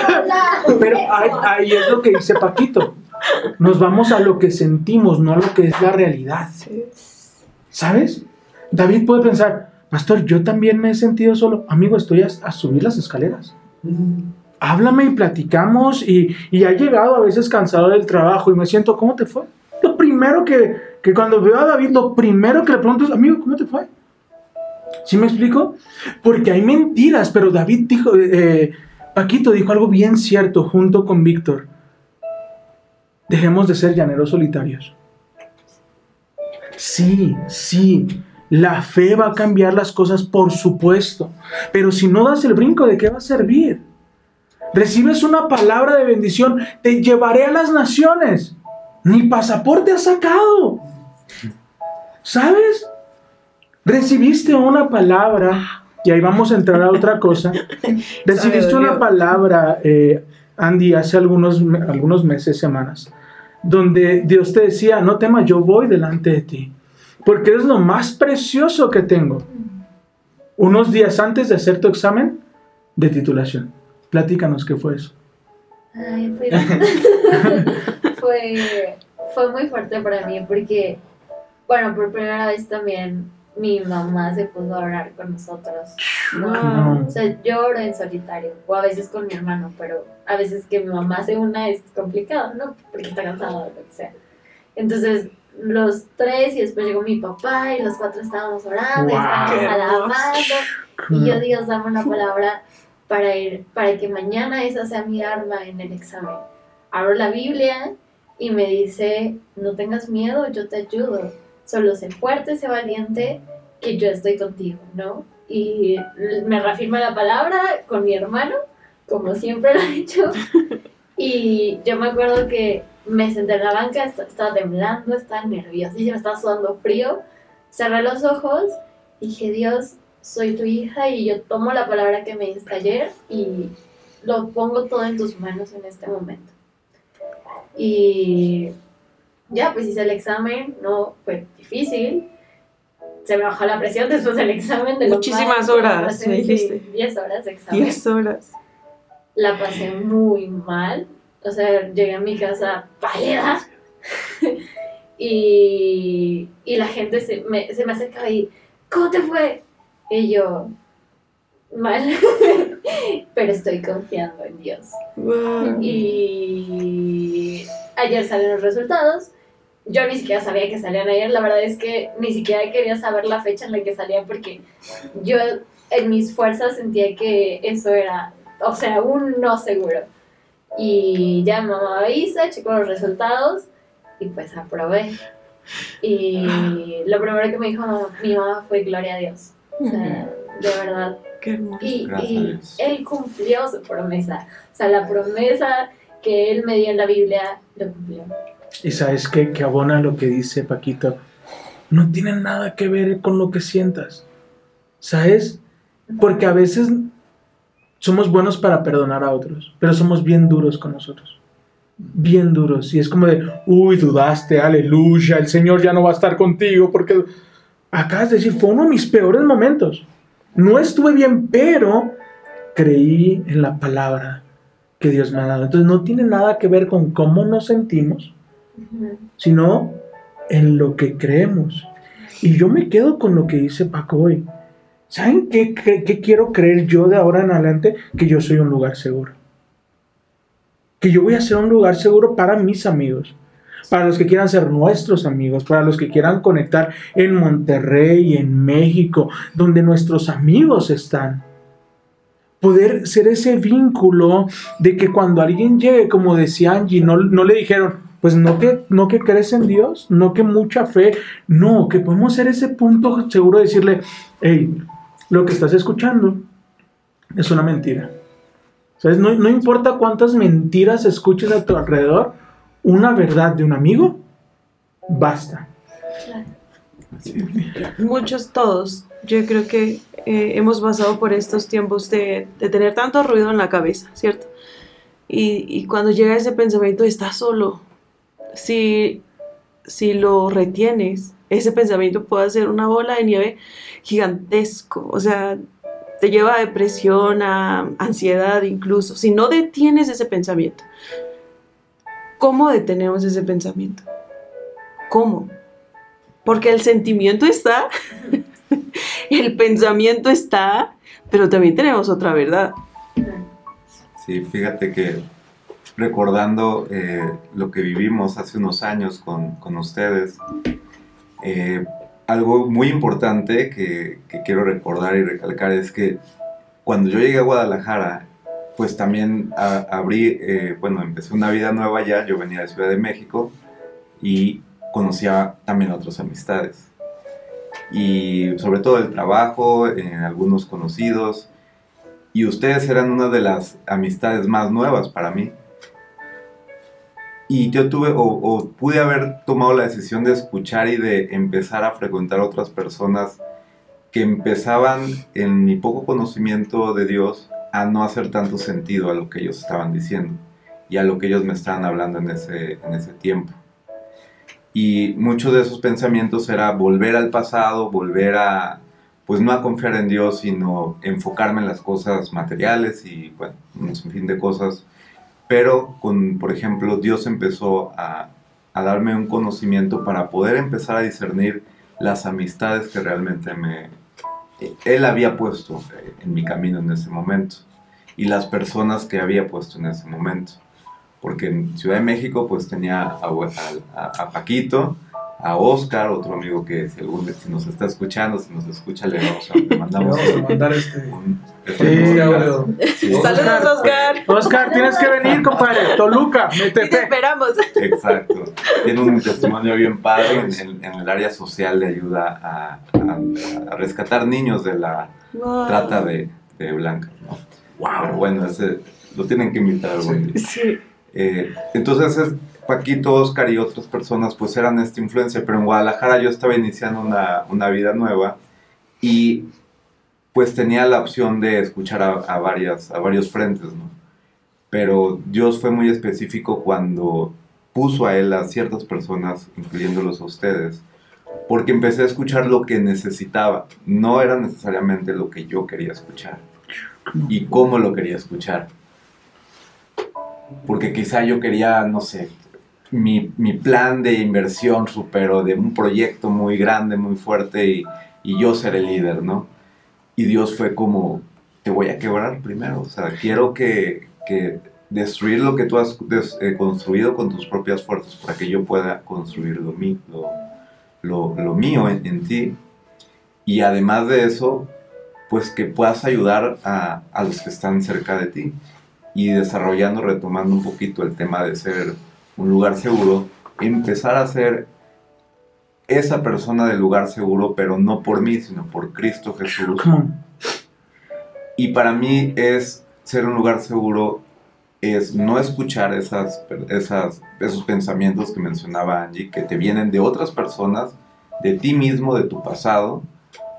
[laughs] Pero ahí, ahí es lo que dice Paquito. Nos vamos a lo que sentimos, no a lo que es la realidad. ¿Sabes? David puede pensar, Pastor, yo también me he sentido solo. Amigo, estoy a, a subir las escaleras. Háblame y platicamos. Y, y ha llegado a veces cansado del trabajo y me siento, ¿cómo te fue? Lo primero que, que cuando veo a David, lo primero que le pregunto es, amigo, ¿cómo te fue? ¿Sí me explico? Porque hay mentiras, pero David dijo, eh, eh, Paquito dijo algo bien cierto junto con Víctor. Dejemos de ser llaneros solitarios. Sí, sí, la fe va a cambiar las cosas, por supuesto. Pero si no das el brinco, ¿de qué va a servir? Recibes una palabra de bendición, te llevaré a las naciones. Ni pasaporte has sacado. ¿Sabes? Recibiste una palabra, y ahí vamos a entrar a otra cosa. [laughs] Recibiste una palabra, eh, Andy, hace algunos, algunos meses, semanas, donde Dios te decía, no temas, yo voy delante de ti, porque eres lo más precioso que tengo. Unos días antes de hacer tu examen de titulación. Platícanos qué fue eso. Ay, fue, [laughs] fue, fue muy fuerte para mí porque, bueno, por primera vez también mi mamá se puso a orar con nosotros. No. O sea, yo oro en solitario, o a veces con mi hermano, pero a veces que mi mamá se una es complicado, ¿no? Porque está cansada o lo que sea. Entonces, los tres y después llegó mi papá y los cuatro estábamos orando, y Wow. estábamos alabando. Y yo, Dios, dame una palabra para ir, para que mañana esa sea mi arma en el examen. Abro la Biblia y me dice, no tengas miedo, yo te ayudo. Solo sé fuerte, sé valiente, que yo estoy contigo, ¿no? Y me reafirma la palabra con mi hermano, como siempre lo he hecho. [laughs] Y yo me acuerdo que me senté en la banca, est- estaba temblando, estaba nerviosísima, estaba sudando frío. Cerré los ojos y dije, Dios, soy tu hija y yo tomo la palabra que me diste ayer y lo pongo todo en tus manos en este momento. Y ya, pues hice el examen, no fue difícil. Se me bajó la presión después del examen. De Muchísimas horas, me dijiste. 10 horas de examen Diez horas. la pasé muy mal. O sea, llegué a mi casa pálida. [laughs] y, y la gente se me, se me acercaba y, ¿cómo te fue? Y yo, mal. [laughs] Pero estoy confiando en Dios. Wow. Y ayer salieron los resultados. Yo ni siquiera sabía que salían ayer. La verdad es que ni siquiera quería saber la fecha en la que salían porque yo en mis fuerzas sentía que eso era, o sea, un no seguro. Y ya mamá avisa, checo los resultados y pues aprobé. Y lo primero que me dijo mi mamá fue gloria a Dios. O sea, de verdad. Qué hermoso. Y, y él cumplió su promesa. O sea, la promesa que él me dio en la Biblia, lo cumplió. Y sabes qué? Que abona lo que dice Paquito. No tiene nada que ver con lo que sientas. ¿Sabes? Porque a veces somos buenos para perdonar a otros, pero somos bien duros con nosotros. Bien duros. Y es como de, uy, dudaste, aleluya, el Señor ya no va a estar contigo porque acabas de decir, fue uno de mis peores momentos. No estuve bien, pero creí en la palabra que Dios me ha dado. Entonces no tiene nada que ver con cómo nos sentimos, sino en lo que creemos. Y yo me quedo con lo que dice Paco hoy. ¿Saben qué, qué- qué quiero creer yo de ahora en adelante? Que yo soy un lugar seguro. Que yo voy a ser un lugar seguro para mis amigos. Para los que quieran ser nuestros amigos, para los que quieran conectar en Monterrey, en México, donde nuestros amigos están. Poder ser ese vínculo de que cuando alguien llegue, como decía Angie, no, no le dijeron, pues no que, no que crees en Dios, no que mucha fe, no, que podemos ser ese punto seguro de decirle, hey, lo que estás escuchando es una mentira. ¿Sabes? No, no importa cuántas mentiras escuches a tu alrededor, una verdad de un amigo, basta. Muchos, todos. Yo creo que eh, hemos pasado por estos tiempos de, de tener tanto ruido en la cabeza, ¿cierto? Y, y cuando llega ese pensamiento, estás solo. Si, si lo retienes, ese pensamiento puede ser una bola de nieve gigantesco. O sea, te lleva a depresión, a ansiedad incluso. Si no detienes ese pensamiento, ¿cómo detenemos ese pensamiento? ¿Cómo? Porque el sentimiento está, [laughs] el pensamiento está, pero también tenemos otra verdad. Sí, fíjate que recordando eh, lo que vivimos hace unos años con, con ustedes, eh, algo muy importante que, que quiero recordar y recalcar es que cuando yo llegué a Guadalajara, pues también a- abrí, eh, bueno, empecé una vida nueva allá, yo venía de Ciudad de México y conocía también otras amistades. Y sobre todo el trabajo, en algunos conocidos, y ustedes eran una de las amistades más nuevas para mí. Y yo tuve o pude haber tomado la decisión de escuchar y de empezar a frecuentar otras personas que empezaban en mi poco conocimiento de Dios a no hacer tanto sentido a lo que ellos estaban diciendo y a lo que ellos me estaban hablando en ese, en ese tiempo. Y muchos de esos pensamientos era volver al pasado, volver a, pues no a confiar en Dios, sino enfocarme en las cosas materiales y, bueno, un sinfín de cosas. Pero, con, por ejemplo, Dios empezó a, a darme un conocimiento para poder empezar a discernir las amistades que realmente me, Él había puesto en mi camino en ese momento y las personas que había puesto en ese momento. porque en Ciudad de México pues tenía a, a- a Paquito, a Oscar, otro amigo que si, algún, si nos está escuchando, si nos escucha, le, vamos a- le [laughs] Le mandamos vamos a un, mandar este, un- este audio. Sí. Saludos, Oscar. Oscar, tienes que venir, compadre. Toluca, Y te esperamos. Exacto. Tiene un testimonio bien padre en, en- en el área social de ayuda a, a- a rescatar niños de la Wow. trata de, de blancas, ¿no? Pero bueno, ese, lo tienen que invitar algún día. Sí. Eh, entonces, es- Paquito, Oscar y otras personas pues eran esta influencia, pero en Guadalajara yo estaba iniciando una, una vida nueva y pues tenía la opción de escuchar a, varias, a varios frentes, ¿no? Pero Dios fue muy específico cuando puso a él a ciertas personas, incluyéndolos a ustedes, porque empecé a escuchar lo que necesitaba, no era necesariamente lo que yo quería escuchar y cómo lo quería escuchar. Porque quizá yo quería, no sé, mi, mi plan de inversión superó de un proyecto muy grande, muy fuerte y, y yo ser el líder, ¿no? Y Dios fue como, te voy a quebrar primero, o sea, quiero que, que destruir lo que tú has des- eh, construido con tus propias fuerzas para que yo pueda construir lo, mí- lo, lo, lo mío en, en ti. Y además de eso, pues que puedas ayudar a, a los que están cerca de ti. Y desarrollando, retomando un poquito el tema de ser un lugar seguro, empezar a ser esa persona del lugar seguro, pero no por mí, sino por Cristo Jesús. Y para mí es ser un lugar seguro, es no escuchar esas, esas, esos pensamientos que mencionaba Angie, que te vienen de otras personas, de ti mismo, de tu pasado,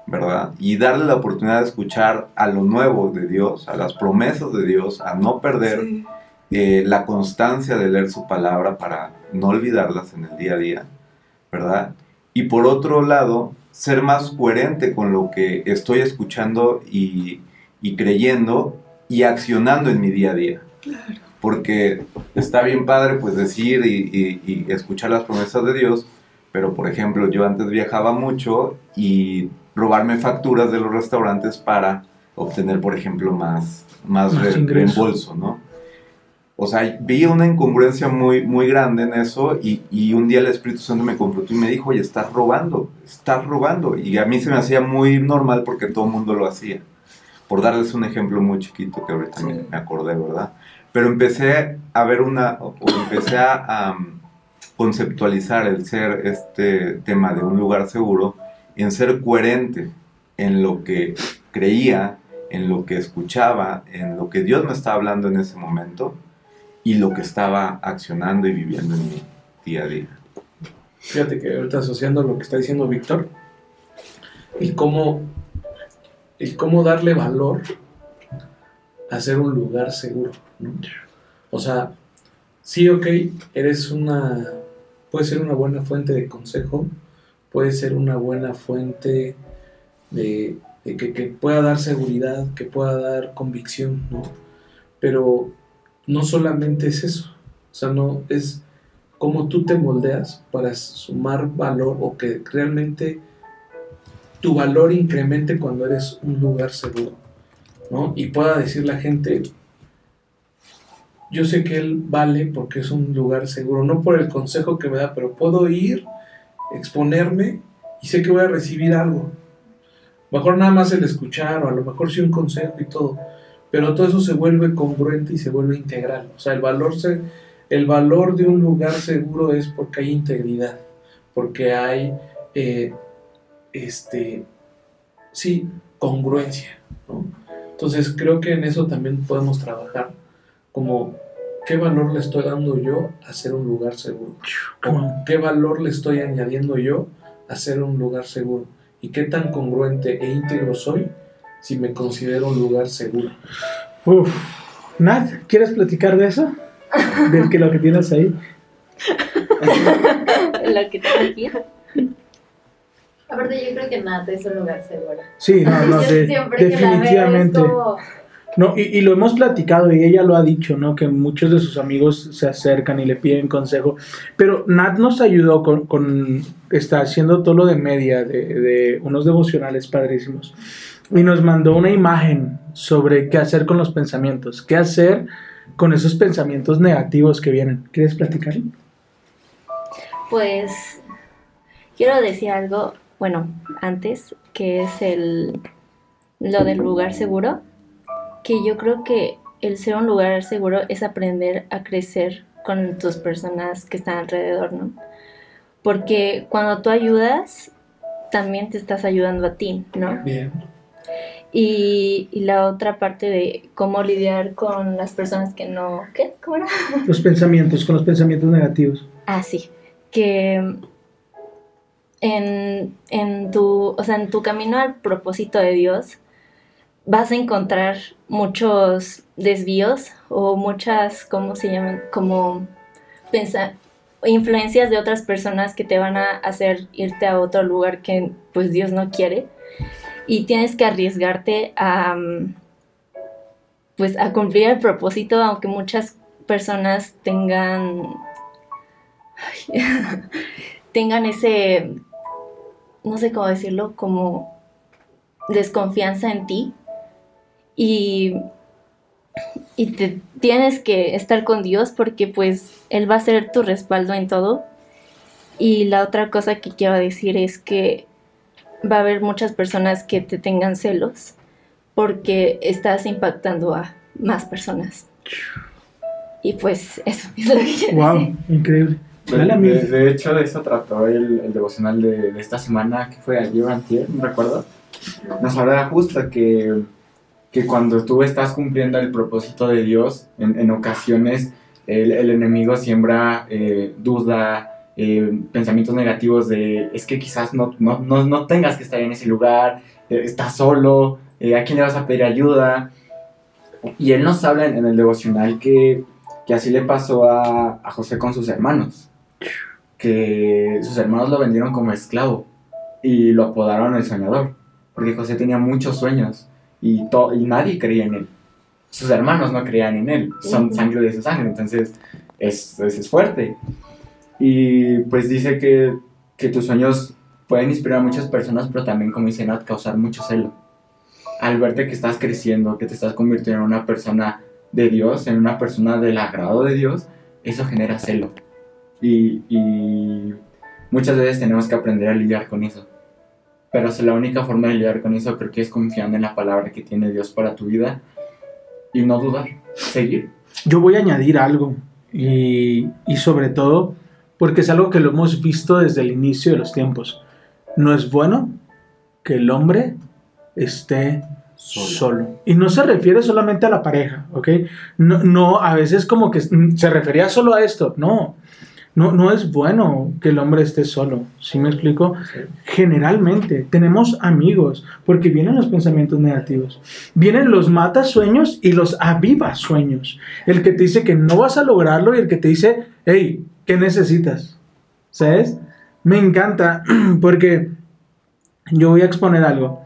¿verdad? Y darle la oportunidad de escuchar a lo nuevo de Dios, a las promesas de Dios, a no perder Sí. Eh, la constancia de leer su palabra para no olvidarlas en el día a día, ¿verdad? Y por otro lado, ser más coherente con lo que estoy escuchando y, y creyendo y accionando en mi día a día. Porque está bien padre pues decir y, y- y escuchar las promesas de Dios, pero por ejemplo yo antes viajaba mucho y robarme facturas de los restaurantes para obtener por ejemplo más, más Más re- reembolso, ¿no? O sea, veía una incongruencia muy, muy grande en eso y, y un día el Espíritu Santo me confrontó y me dijo, oye, estás robando, estás robando. Y a mí se me hacía muy normal porque todo el mundo lo hacía. Por darles un ejemplo muy chiquito que ahorita me, me acordé, ¿verdad? Pero empecé a ver una, o o empecé a, a conceptualizar el ser este tema de un lugar seguro en ser coherente en lo que creía, en lo que escuchaba, en lo que Dios me estaba hablando en ese momento y lo que estaba accionando y viviendo en mi día a día. Fíjate que ahorita asociando lo que está diciendo Víctor, el cómo, cómo darle valor a ser un lugar seguro. O sea, sí, ok, eres una, puede ser una buena fuente de consejo, puede ser una buena fuente de, de que, que pueda dar seguridad, que pueda dar convicción, ¿no? Pero no solamente es eso, o sea, no es cómo tú te moldeas para sumar valor o que realmente tu valor incremente cuando eres un lugar seguro, ¿no? Y pueda decir la gente, yo sé que él vale porque es un lugar seguro, no por el consejo que me da, pero puedo ir, exponerme y sé que voy a recibir algo. Mejor nada más el escuchar o a lo mejor sí un consejo y todo, pero todo eso se vuelve congruente y se vuelve integral. O sea, el valor, se, el valor de un lugar seguro es porque hay integridad, porque hay, eh, este, sí, congruencia. ¿no? Entonces creo que en eso también podemos trabajar, como qué valor le estoy dando yo a ser un lugar seguro, o qué valor le estoy añadiendo yo a ser un lugar seguro, y qué tan congruente e íntegro soy si me considero un lugar seguro. Uf. Nat, ¿quieres platicar de eso? De que lo que tienes ahí. [laughs] Lo que tengo aquí. Aparte, yo creo que nada es un lugar seguro. Sí, no, no, [laughs] de- definitivamente. como, No, y, y lo hemos platicado y ella lo ha dicho, ¿no? Que muchos de sus amigos se acercan y le piden consejo. Pero Nat nos ayudó con, con está haciendo todo lo de media, de, de unos devocionales padrísimos. Y nos mandó una imagen sobre qué hacer con los pensamientos, qué hacer con esos pensamientos negativos que vienen. ¿Quieres platicar? Pues quiero decir algo, bueno, antes, que es el lo del lugar seguro, que yo creo que el ser un lugar seguro es aprender a crecer con tus personas que están alrededor, ¿no? Porque cuando tú ayudas, también te estás ayudando a ti, ¿no? Bien. Y, y la otra parte de cómo lidiar con las personas que no... ¿Qué? ¿Cómo era? [laughs] Los pensamientos, con los pensamientos negativos. Ah, sí. Que en, en tu, o sea, en tu camino al propósito de Dios vas a encontrar muchos desvíos o muchas, ¿cómo se llaman? Como pensa- influencias de otras personas que te van a hacer irte a otro lugar que pues Dios no quiere. Y tienes que arriesgarte a mm, pues a cumplir el propósito, aunque muchas personas tengan [laughs] tengan ese no sé cómo decirlo, como desconfianza en ti y, y te tienes que estar con Dios porque pues Él va a ser tu respaldo en todo. Y la otra cosa que quiero decir es que va a haber muchas personas que te tengan celos porque estás impactando a más personas. Y pues eso es lo que quiero Wow, increíble. De hecho, de eso trató el, el devocional de, de esta semana, que fue ayer o antier, no recuerdo. Nos hablaba justo que, que cuando tú estás cumpliendo el propósito de Dios, en, en ocasiones el, el enemigo siembra eh, duda, eh, pensamientos negativos de es que quizás no, no, no, no tengas que estar en ese lugar, eh, estás solo, eh, a quién le vas a pedir ayuda. Y él nos habla en, en el devocional que, que así le pasó a, a José con sus hermanos que sus hermanos lo vendieron como esclavo y lo apodaron el soñador, porque José tenía muchos sueños y, to- y nadie creía en él. Sus hermanos no creían en él, son sangre de su sangre, entonces es, es, es fuerte. Y pues dice que, que tus sueños pueden inspirar a muchas personas, pero también, como dice Nat, causar mucho celo. Al verte que estás creciendo, que te estás convirtiendo en una persona de Dios, en una persona del agrado de Dios, eso genera celo. Y, y muchas veces tenemos que aprender a lidiar con eso. Pero la única forma de lidiar con eso creo que es confiando en la palabra que tiene Dios para tu vida y no dudar, seguir. Yo voy a añadir algo y, y sobre todo porque es algo que lo hemos visto desde el inicio de los tiempos. No es bueno que el hombre esté Solo. solo. Y no se refiere solamente a la pareja, ¿ok? No, no a veces como que se refería solo a esto. No, no, no es bueno que el hombre esté solo. ¿Sí me explico? Generalmente tenemos amigos porque vienen los pensamientos negativos. Vienen los mata sueños y los aviva sueños. El que te dice que no vas a lograrlo y el que te dice, hey, ¿qué necesitas? ¿Sabes? Me encanta [clears throat] porque yo voy a exponer algo.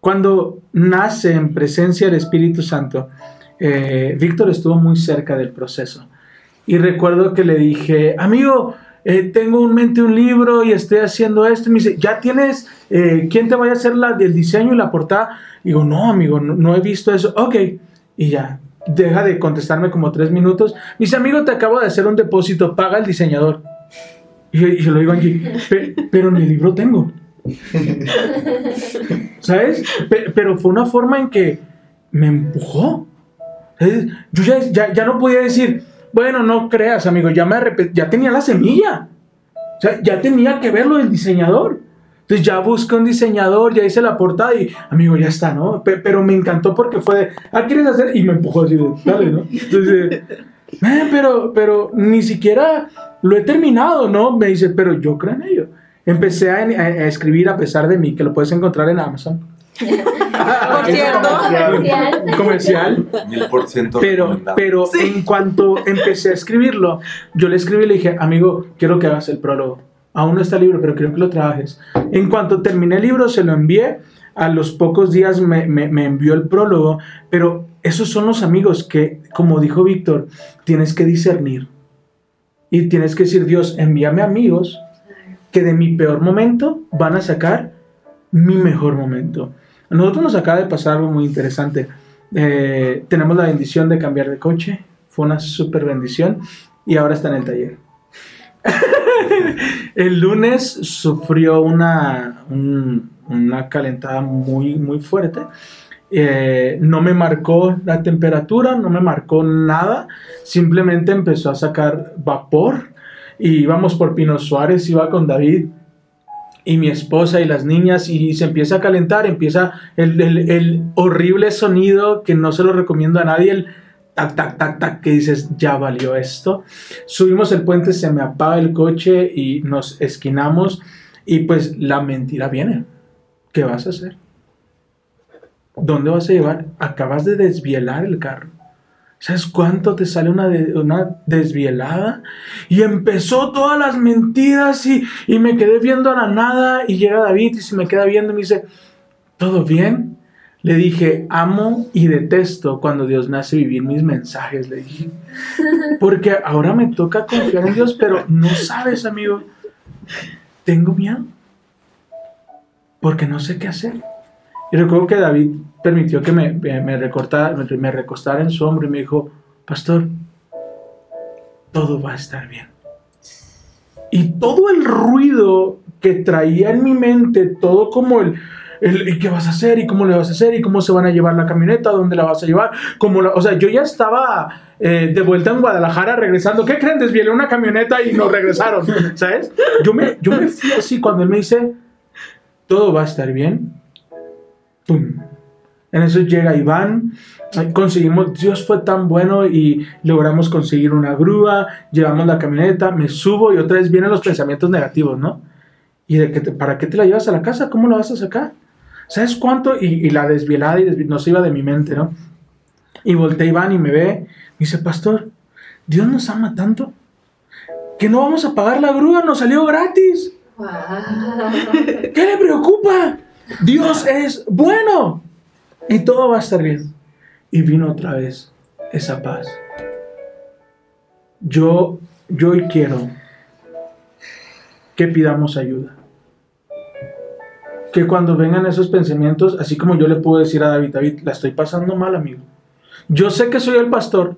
Cuando nace en presencia del Espíritu Santo, eh, Víctor estuvo muy cerca del proceso. Y recuerdo que le dije, amigo, eh, tengo en mente un libro y estoy haciendo esto. Y me dice, ¿ya tienes eh, quién te vaya a hacer la, el diseño y la portada? Y digo, no, amigo, no, no he visto eso. Ok, y ya, deja de contestarme como tres minutos. Me dice, amigo, te acabo de hacer un depósito, paga el diseñador. Y, yo lo digo aquí, "Pe- pero ni libro tengo. ¿Sabes? Pe- pero fue una forma en que me empujó. Yo ya, ya, ya no podía decir, bueno, no creas, amigo, ya me ya tenía la semilla. O sea, ya tenía que ver lo del diseñador. Entonces ya busqué un diseñador, ya hice la portada y, amigo, ya está, ¿no? Pe- pero me encantó porque fue de, ah, ¿quieres hacer? Y me empujó así de, dale, ¿no? Entonces, "Eh, pero, pero ni siquiera lo he terminado, ¿no? Me dice, pero yo creo en ello. Empecé a, a- a escribir a pesar de mí, que lo puedes encontrar en Amazon. Por cierto, Comercial. Comercial. Mil por ciento Pero, pero en cuanto empecé a escribirlo, yo le escribí y le dije, amigo, quiero que hagas el prólogo. Aún no está el libro, pero quiero que lo trabajes. En cuanto terminé el libro, se lo envié. A los pocos días me, me- me envió el prólogo. Pero esos son los amigos que, como dijo Víctor, tienes que discernir. Y tienes que decir, Dios, envíame amigos que de mi peor momento van a sacar mi mejor momento. A nosotros nos acaba de pasar algo muy interesante. Eh, tenemos la bendición de cambiar de coche, fue una súper bendición y ahora está en el taller. [laughs] [laughs] el lunes sufrió una, un- una calentada muy, muy fuerte. Eh, no me marcó la temperatura, no me marcó nada, simplemente empezó a sacar vapor y íbamos por Pino Suárez, iba con David y mi esposa y las niñas y se empieza a calentar, empieza el, el- horrible sonido que no se lo recomiendo a nadie, tac, tac, tac, tac, que dices, ya valió esto. Subimos el puente, se me apaga el coche y nos esquinamos y pues la mentira viene. ¿Qué vas a hacer? ¿Dónde vas a llevar? Acabas de desvielar el carro. ¿Sabes cuánto te sale una, de- una desvielada? Y empezó todas las mentiras y, y me quedé viendo a la nada y llega David y se me queda viendo y me dice, ¿todo bien? Le dije, amo y detesto cuando Dios me hace vivir mis mensajes, le dije. [laughs] Porque ahora me toca confiar en Dios, pero no sabes, amigo. Tengo miedo. Porque no sé qué hacer. Y recuerdo que David permitió que me, recortara- me- me recostara en su hombro y me dijo, pastor, todo va a estar bien. Y todo el ruido que traía en mi mente, todo como el ¿y qué vas a hacer? ¿Y cómo le vas a hacer? ¿Y cómo se van a llevar la camioneta? ¿Dónde la vas a llevar? Cómo la- o sea, yo ya estaba eh, de vuelta en Guadalajara regresando. ¿Qué creen? Desvielé una camioneta y nos regresaron, [laughs] ¿sabes? Yo me, yo me fui así cuando él me dice, todo va a estar bien. ¡Pum! En eso llega Iván, conseguimos, Dios fue tan bueno y logramos conseguir una grúa, llevamos la camioneta, me subo y otra vez vienen los pensamientos negativos, ¿no? ¿Y de que te- para qué te la llevas a la casa? ¿Cómo la vas a sacar? ¿Sabes cuánto? Y, y la desvielada y desvi- no se iba de mi mente, ¿no? Y voltea Iván y me ve, y dice, pastor, Dios nos ama tanto que no vamos a pagar la grúa, nos salió gratis. Wow. ¿Qué le preocupa? Dios es bueno y todo va a estar bien. Y vino otra vez esa paz. Yo, yo hoy quiero que pidamos ayuda. Que cuando vengan esos pensamientos, así como yo le puedo decir a David, David, la estoy pasando mal, amigo. Yo sé que soy el pastor.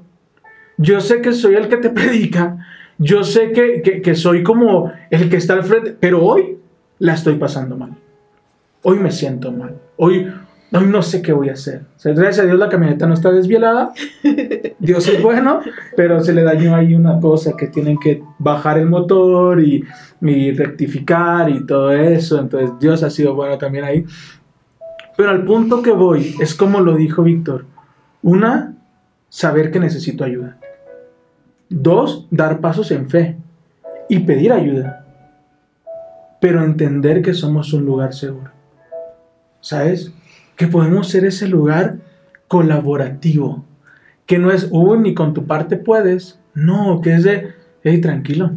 Yo sé que soy el que te [laughs] predica. Yo sé que, que- que soy como el que está al frente. Pero hoy la estoy pasando mal. Hoy me siento mal. Hoy, no sé qué voy a hacer. O sea, gracias a Dios la camioneta no está desvielada. [laughs] Dios es bueno, pero se le dañó ahí una cosa que tienen que bajar el motor y, y rectificar y todo eso. Entonces Dios ha sido bueno también ahí. Pero al punto que voy es como lo dijo Víctor. Una, saber que necesito ayuda. Dos, dar pasos en fe y pedir ayuda. Pero entender que somos un lugar seguro. ¿Sabes? Que podemos ser ese lugar colaborativo. Que no es, uy, ni con tu parte puedes. No, que es de, hey, tranquilo.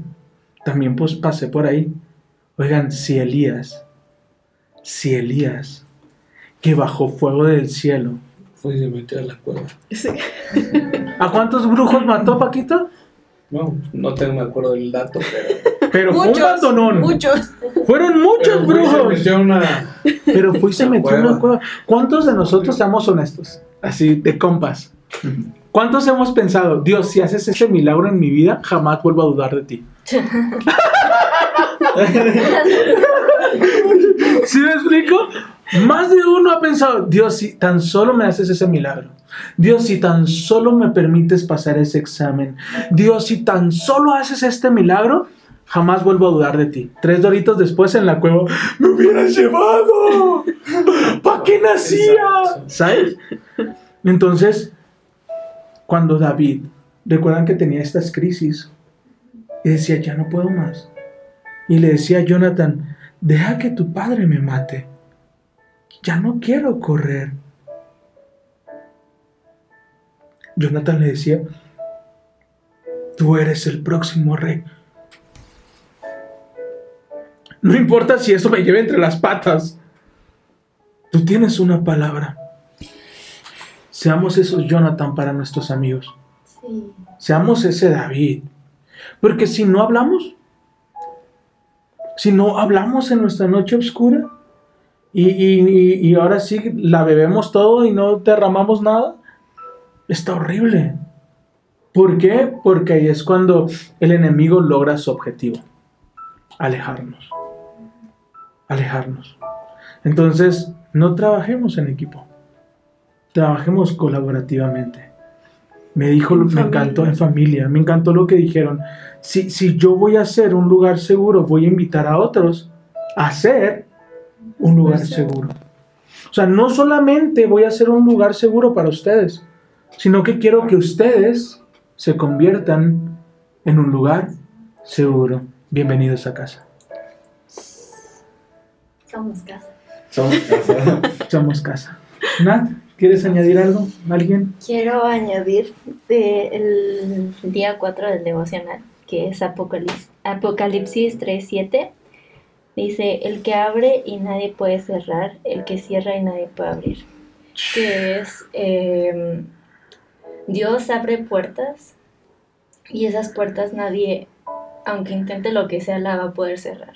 También pues pasé por ahí. Oigan, si Elías, si Elías, que bajó fuego del cielo, Fue y se metió a la cueva. Sí. [laughs] ¿a cuántos brujos mató Paquito? No, no tengo, me acuerdo del dato, pero. Pero fue un bandonón. muchos. Fueron muchos pero se brujos. una. Pero fue y se [laughs] metió en una cueva. cueva. ¿Cuántos de nosotros seamos honestos? Así, de compas. ¿Cuántos hemos pensado, Dios, si haces ese milagro en mi vida, jamás vuelvo a dudar de ti? [laughs] ¿Sí me explico? Más de uno ha pensado, Dios, si tan solo me haces ese milagro. Dios, si tan solo me permites pasar ese examen. Dios, si tan solo haces este milagro, jamás vuelvo a dudar de ti. Tres doritos después en la cueva, me hubieras llevado. ¿Para qué nacía? ¿Sabes? Entonces, cuando David, recuerdan que tenía estas crisis y decía, ya no puedo más. Y le decía a Jonathan, deja que tu padre me mate. Ya no quiero correr. Jonathan le decía, tú eres el próximo rey. [laughs] No importa si eso me lleve entre las patas. Tú tienes una palabra. Seamos esos Jonathan para nuestros amigos. Sí. Seamos ese David. Porque si no hablamos, si no hablamos en nuestra noche oscura y, y- y- y ahora sí la bebemos todo y no derramamos nada, está horrible. ¿Por qué? Porque ahí es cuando el enemigo logra su objetivo. Alejarnos. Alejarnos. Entonces, no trabajemos en equipo. Trabajemos colaborativamente. Me dijo, me encantó en familia, me encantó lo que dijeron. Si, si yo voy a hacer un lugar seguro, voy a invitar a otros a hacer un lugar seguro. O sea, no solamente voy a hacer un lugar seguro para ustedes, sino que quiero que ustedes se conviertan en un lugar seguro. Bienvenidos a casa. Somos casa. Somos casa. [laughs] Somos casa. Nat, ¿quieres añadir algo? ¿Alguien? Quiero añadir del día 4 del devocional, que es Apocalipsis, Apocalipsis 3.7. Dice, el que abre y nadie puede cerrar, el que cierra y nadie puede abrir. Que es, eh, Dios abre puertas y esas puertas nadie, aunque intente lo que sea, la va a poder cerrar.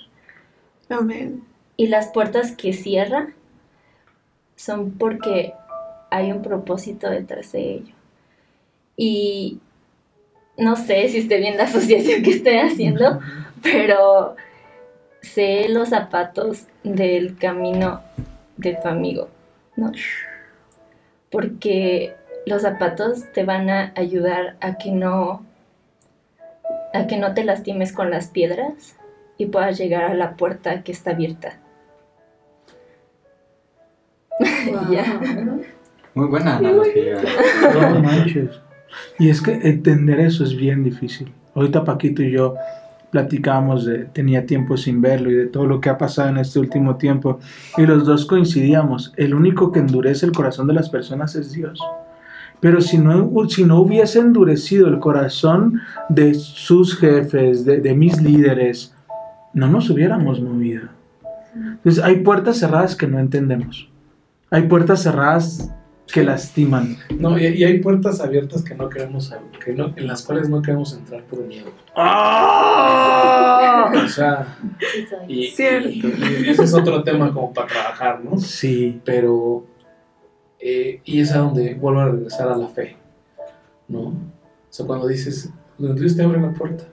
Amén. Y las puertas que cierra son porque hay un propósito detrás de ello. Y no sé si esté bien la [laughs] asociación que estoy haciendo, pero sé los zapatos del camino de tu amigo, ¿no? Porque los zapatos te van a ayudar a que no a que no te lastimes con las piedras y puedas llegar a la puerta que está abierta. Ya. Muy buena analogía. No manches. Y es que entender eso es bien difícil. Ahorita Paquito y yo platicábamos de, tenía tiempo sin verlo y de todo lo que ha pasado en este último tiempo. Y los dos coincidíamos, el único que endurece el corazón de las personas es Dios. Pero si no, si no hubiese endurecido el corazón de sus jefes, de, de mis líderes, no nos hubiéramos movido. Entonces hay puertas cerradas que no entendemos. Hay puertas cerradas que lastiman. No, y, y hay puertas abiertas que no queremos, que no, en las cuales no queremos entrar por miedo. ¡Ah! O sea, y, Cierto. y- y ese es otro tema como para trabajar, ¿no? Sí, Pero, eh, y es a donde vuelvo a regresar a la fe, ¿no? O sea, cuando dices, cuando Dios te abre la puerta,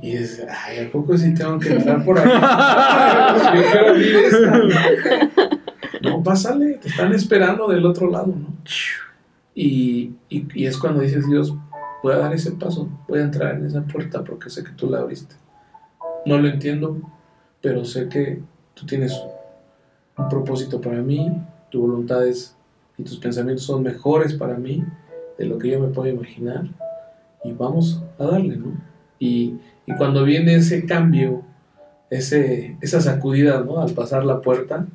y dices, ay, ¿a poco sí tengo que entrar por aquí? [laughs] Yo quiero esta. Pásale, te están esperando del otro lado, ¿no? Y, y, y es cuando dices, Dios, voy a dar ese paso, voy a entrar en esa puerta porque sé que tú la abriste. No lo entiendo, pero sé que tú tienes un propósito para mí, tu voluntad es y tus pensamientos son mejores para mí de lo que yo me puedo imaginar. Y vamos a darle, ¿no? Y, y cuando viene ese cambio, ese, esa sacudida, ¿no? Al pasar la puerta,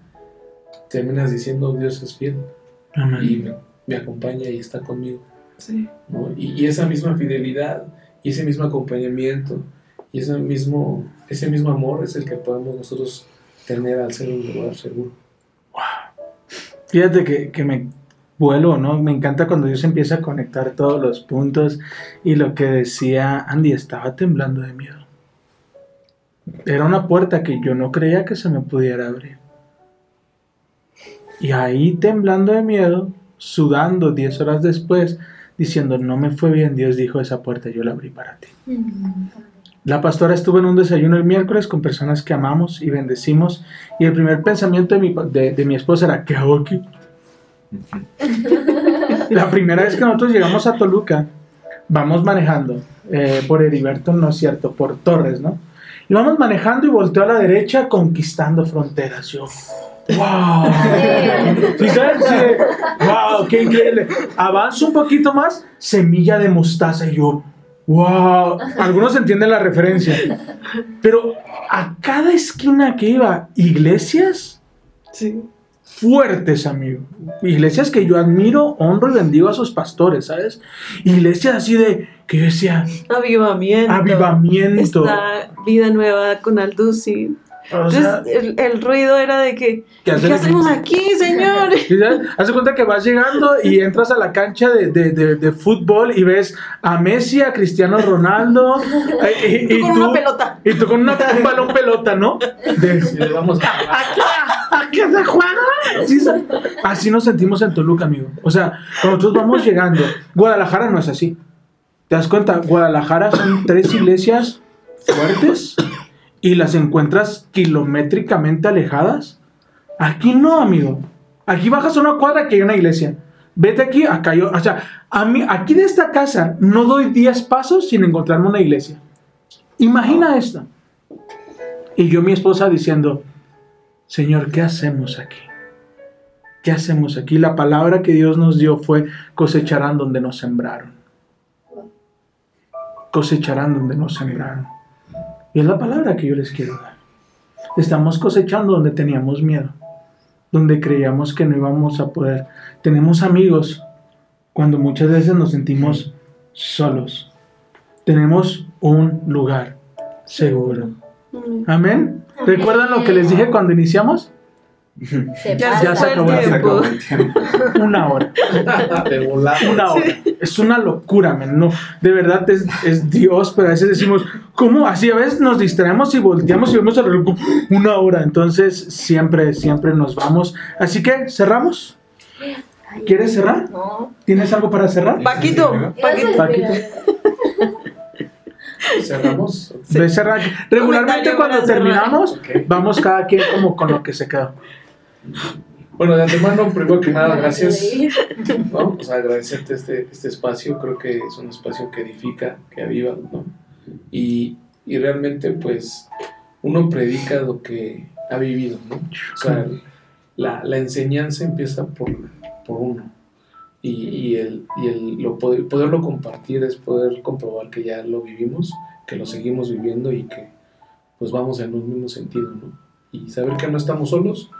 terminas diciendo, Dios es fiel y me, me acompaña y está conmigo. Sí. ¿no? Y, y esa misma fidelidad y ese mismo acompañamiento y ese mismo, ese mismo amor es el que podemos nosotros tener al ser un lugar seguro. Fíjate que, que me vuelvo, ¿no? Me encanta cuando Dios empieza a conectar todos los puntos y lo que decía Andy, estaba temblando de miedo. Era una puerta que yo no creía que se me pudiera abrir. Y ahí temblando de miedo, sudando 10 horas después, diciendo, no me fue bien, Dios dijo, esa puerta yo la abrí para ti. La pastora estuvo en un desayuno el miércoles con personas que amamos y bendecimos y el primer pensamiento de mi, de mi esposa era, ¿qué hago aquí? [laughs] La primera vez que nosotros llegamos a Toluca, vamos manejando eh, por Heriberto, no es cierto, por Torres, ¿no? Y vamos manejando y volteo a la derecha conquistando fronteras. Yo, ¡wow! ¿Sí sabes? Sí, ¡Wow! ¡Qué increíble! Avanzo un poquito más, semilla de mostaza y yo, ¡wow! Algunos entienden la referencia. Pero a cada esquina que iba, iglesias Sí. fuertes, amigo. Iglesias que yo admiro, honro y bendigo a sus pastores, ¿sabes? Iglesias así de que yo decía, Avivamiento. avivamiento. Esta vida nueva con Aldusi. O Entonces, el, el ruido era de que, ¿qué ¿qué hacer hacemos aquí, señor? [laughs] De cuenta que vas llegando y entras a la cancha de, de- de- de fútbol y ves a Messi, a Cristiano Ronaldo [laughs] eh, y, y Tú con una pelota. y tú con una- un balón pelota, ¿no? De- vamos a ¿A qué se juega? Sí, sa- así nos sentimos en Toluca, amigo. O sea, cuando nosotros vamos llegando, Guadalajara no es así. ¿Te das cuenta? Guadalajara son [coughs] tres iglesias fuertes y las encuentras kilométricamente alejadas. Aquí no, amigo. Aquí bajas una cuadra que hay una iglesia. Vete aquí, acá yo. O sea, a mí, aquí de esta casa no doy 10 pasos sin encontrarme una iglesia. Imagina esto. Y yo, mi esposa, diciendo: Señor, ¿qué hacemos aquí? ¿Qué hacemos aquí? La palabra que Dios nos dio fue cosecharán donde nos sembraron. Cosecharán donde nos sembraron. Y es la palabra que yo les quiero dar. Estamos cosechando donde teníamos miedo, donde creíamos que no íbamos a poder. Tenemos amigos cuando muchas veces nos sentimos solos. Tenemos un lugar seguro. Amén. ¿Recuerdan lo que les dije cuando iniciamos? Se Ya se acabó el Se tiempo. Una hora. [laughs] Una hora. Es una locura, men. No, de verdad es, es Dios, pero a veces decimos, ¿cómo? Así a veces nos distraemos y volteamos y vemos el reloj, una hora. Entonces, siempre, siempre nos vamos. Así que, ¿cerramos? ¿Quieres cerrar? No. ¿Tienes algo para cerrar? Paquito, Paquito. Paquito. [laughs] Cerramos. Cerrar. Regularmente cuando terminamos, vamos cada quien como con lo que se quedó. Bueno, de antemano, primero que nada, gracias. ¿no? Pues agradecerte este, este espacio, creo que es un espacio que edifica, que aviva, ¿no? Y, y realmente, pues, uno predica lo que ha vivido, ¿no? O sea, la, la enseñanza empieza por, por uno. Y, y el, y el lo poder, poderlo compartir es poder comprobar que ya lo vivimos, que lo seguimos viviendo y que pues vamos en un mismo sentido, ¿no? Y saber que no estamos solos,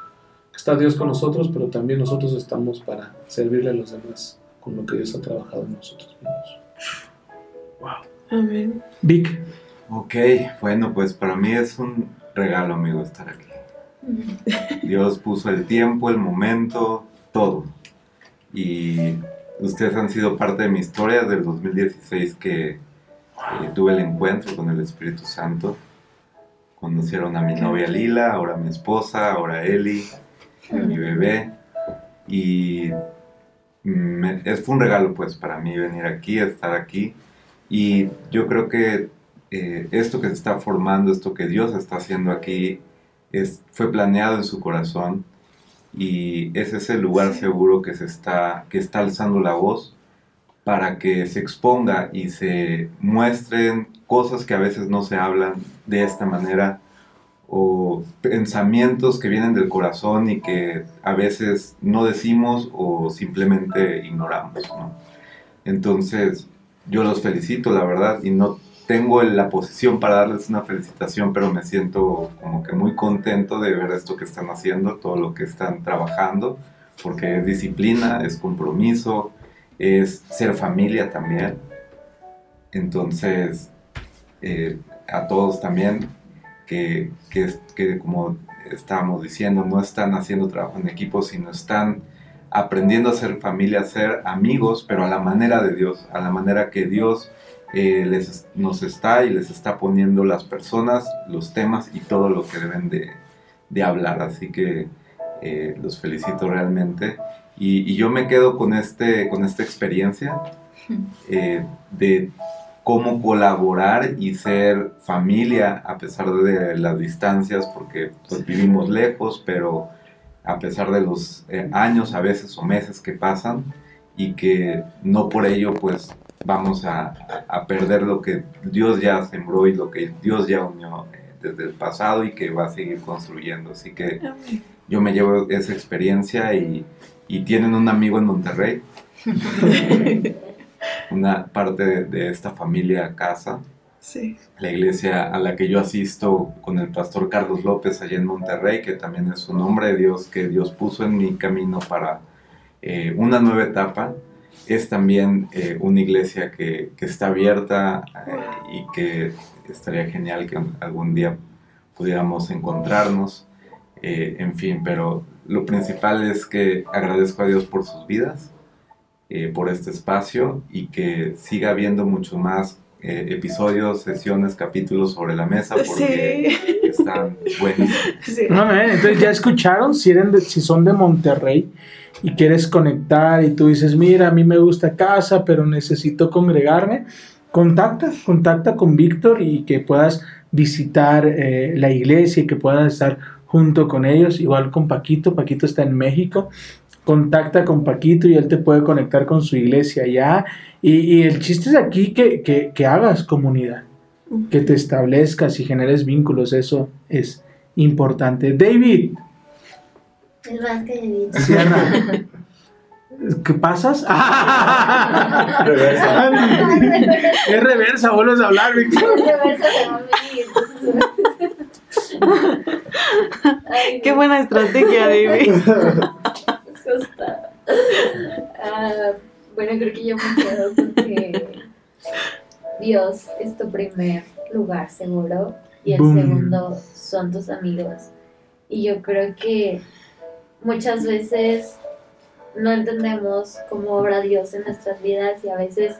está Dios con nosotros, pero también nosotros estamos para servirle a los demás con lo que Dios ha trabajado en nosotros mismos. Amén. Vic, Ok, bueno, pues para mí es un regalo, amigo, estar aquí. [laughs] Dios puso el tiempo, el momento, todo. Y ustedes han sido parte de mi historia del 2016 que eh, tuve el encuentro con el Espíritu Santo. Conocieron a mi novia Lila, ahora mi esposa, ahora Eli, mi bebé. Y me- es, fue un regalo pues para mí venir aquí, estar aquí. Y yo creo que eh, esto que se está formando, esto que Dios está haciendo aquí, es, fue planeado en su corazón y es ese lugar seguro que se está, que está alzando la voz para que se exponga y se muestren cosas que a veces no se hablan de esta manera o pensamientos que vienen del corazón y que a veces no decimos o simplemente ignoramos. ¿no? Entonces, yo los felicito, la verdad, y no tengo la posición para darles una felicitación, pero me siento como que muy contento de ver esto que están haciendo, todo lo que están trabajando, porque es disciplina, es compromiso, es ser familia también. Entonces, eh, a todos también, que, que, que como estábamos diciendo, no están haciendo trabajo en equipo, sino están aprendiendo a ser familia, a ser amigos, pero a la manera de Dios, a la manera que Dios eh, les, nos está y les está poniendo las personas, los temas y todo lo que deben de, de hablar. Así que eh, los felicito realmente. Y, y, yo me quedo con, este, con esta experiencia [laughs] eh, de cómo colaborar y ser familia a pesar de las distancias, porque pues, vivimos lejos, pero a pesar de los eh, años a veces o meses que pasan y que no por ello pues vamos a, a, perder lo que Dios ya sembró y lo que Dios ya unió eh, desde el pasado y que va a seguir construyendo. Así que yo me llevo esa experiencia y, y tienen un amigo en Monterrey, [laughs] una parte de, de, esta familia casa. Sí. La iglesia a la que yo asisto con el pastor Carlos López allá en Monterrey, que también es un hombre de Dios que Dios puso en mi camino para eh, una nueva etapa es también eh, una iglesia que, que está abierta eh, y que estaría genial que algún día pudiéramos encontrarnos. En fin, pero lo principal es que agradezco a Dios por sus vidas, eh, por este espacio y que siga habiendo mucho más eh, episodios, sesiones, capítulos sobre la mesa porque Sí. están buenísimos. Sí. No, man, entonces ya escucharon, si, eran de- si son de Monterrey y quieres conectar y tú dices, mira, a mí me gusta casa, pero necesito congregarme, contacta, contacta con Víctor y que puedas visitar eh, la iglesia y que puedas estar junto con ellos, igual con Paquito, Paquito está en México, contacta con Paquito y él te puede conectar con su iglesia allá. Y, y el chiste es aquí que, que, que hagas comunidad, que te establezcas y generes vínculos, eso es importante. David, Es más calladito. cierra. ¿Qué pasas? [laughs] Reversa. es reversa, vuelves a hablar, Víctor. De Qué buena estrategia, David. [laughs] Ah, bueno, creo que yo me quedo porque Dios es tu primer lugar seguro y el Boom. segundo son tus amigos. Y yo creo que muchas veces no entendemos cómo obra Dios en nuestras vidas y a veces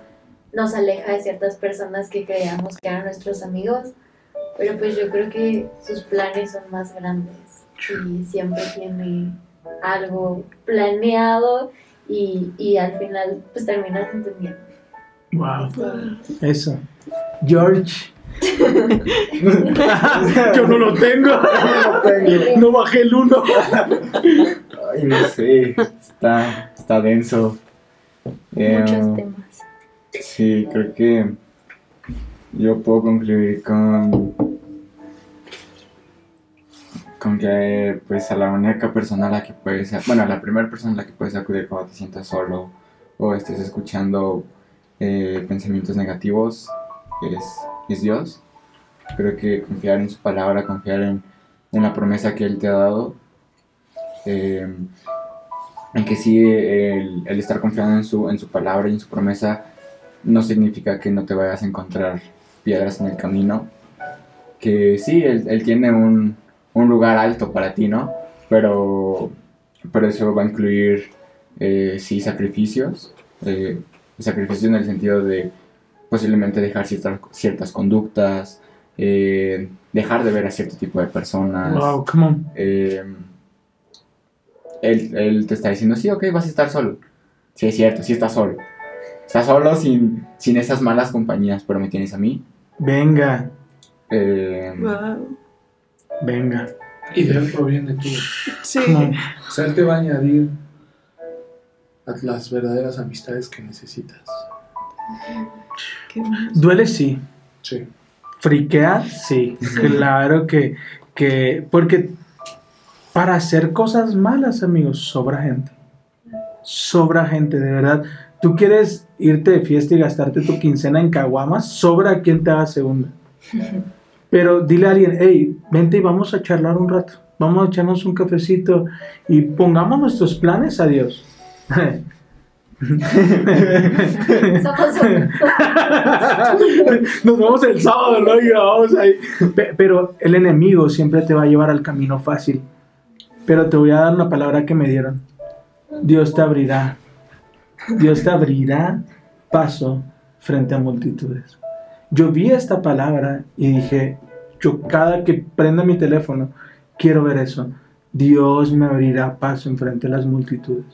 nos aleja de ciertas personas que creíamos que eran nuestros amigos. Pero pues yo creo que sus planes son más grandes y siempre tiene algo planeado y, y al final pues terminas entendiendo. Wow, eso. George. [laughs] Yo no lo tengo. [laughs] No bajé el uno. Ay, no sé, está, está denso. Eh, Muchos temas. Sí, creo que yo puedo concluir con con que pues a la única persona a la que puedes, bueno, a la primera persona a la que puedes acudir cuando te sientas solo o estés escuchando eh, pensamientos negativos es, es Dios. Creo que confiar en su palabra, confiar en, en la promesa que Él te ha dado, eh, en que sí, el, el estar confiando en su, en su palabra y en su promesa no significa que no te vayas a encontrar piedras en el camino. Que sí, él, él tiene un, un lugar alto para ti, ¿no? Pero, pero eso va a incluir, eh, sí, sacrificios. eh, sacrificios en el sentido de posiblemente dejar ciertas, ciertas conductas, eh, dejar de ver a cierto tipo de personas. Wow, come on. Eh, él, él te está diciendo, sí, ok, vas a estar solo. Sí, es cierto, sí estás solo. Estás solo sin, sin esas malas compañías, pero me tienes a mí. Venga, Eh, Wow. Venga. Y de él proviene tú. Sí. O sea, él te va a añadir a las verdaderas amistades que necesitas. Duele, sí. Sí. Friquea, sí. Claro que, que. Porque para hacer cosas malas, amigos, sobra gente. Sobra gente, de verdad. Tú quieres irte de fiesta y gastarte tu quincena en caguamas, sobra quien te haga segunda. [laughs] Pero dile a alguien, hey, vente y vamos a charlar un rato. Vamos a echarnos un cafecito y pongamos nuestros planes a Dios. [laughs] Nos vemos el sábado, ¿no? Y vamos ahí. Pe- Pero el enemigo siempre te va a llevar al camino fácil. Pero te voy a dar una palabra que me dieron. Dios te abrirá. Dios te abrirá paso frente a multitudes. Yo vi esta palabra y dije, yo cada que prenda mi teléfono, quiero ver eso. Dios me abrirá paso enfrente de las multitudes.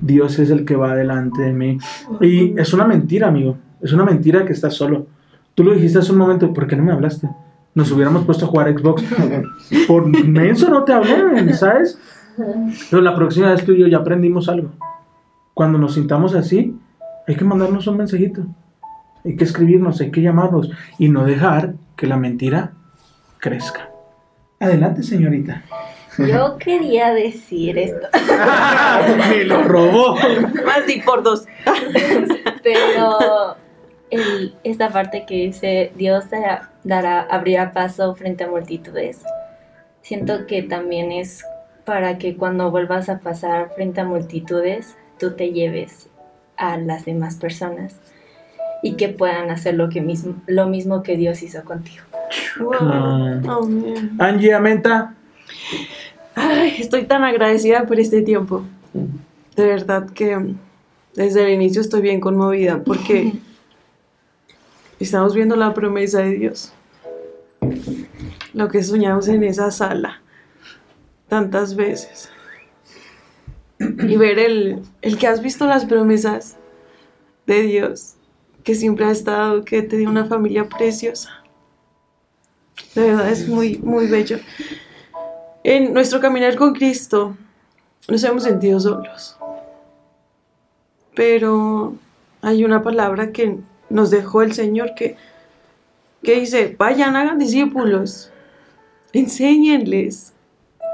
Dios es el que va delante de mí. Y es una mentira, amigo. Es una mentira que estás solo. Tú lo dijiste hace un momento, ¿por qué no me hablaste? Nos hubiéramos puesto a jugar Xbox. [laughs] Por menso no te hablé, ¿sabes? Pero la próxima vez tú y yo ya aprendimos algo. Cuando nos sintamos así, hay que mandarnos un mensajito. Hay que escribirnos, hay que llamarnos y no dejar que la mentira crezca. Adelante, señorita. Yo quería decir esto, [laughs] Me lo robó. Más y por dos. pero el- esta parte que dice Dios te dará, abrirá paso frente a multitudes, siento que también es para que cuando vuelvas a pasar frente a multitudes, tú te lleves a las demás personas y que puedan hacer lo, que mismo, lo mismo que Dios hizo contigo. Wow. Oh. Angie Amenta. Ay, estoy tan agradecida por este tiempo. De verdad que desde el inicio estoy bien conmovida porque [laughs] estamos viendo la promesa de Dios. Lo que soñamos en esa sala tantas veces. Y ver el, el que has visto las promesas de Dios que siempre ha estado, que te dio una familia preciosa. De verdad es muy, muy bello. En nuestro caminar con Cristo nos hemos sentido solos. Pero hay una palabra que nos dejó el Señor que, que dice, vayan, hagan discípulos, enséñenles.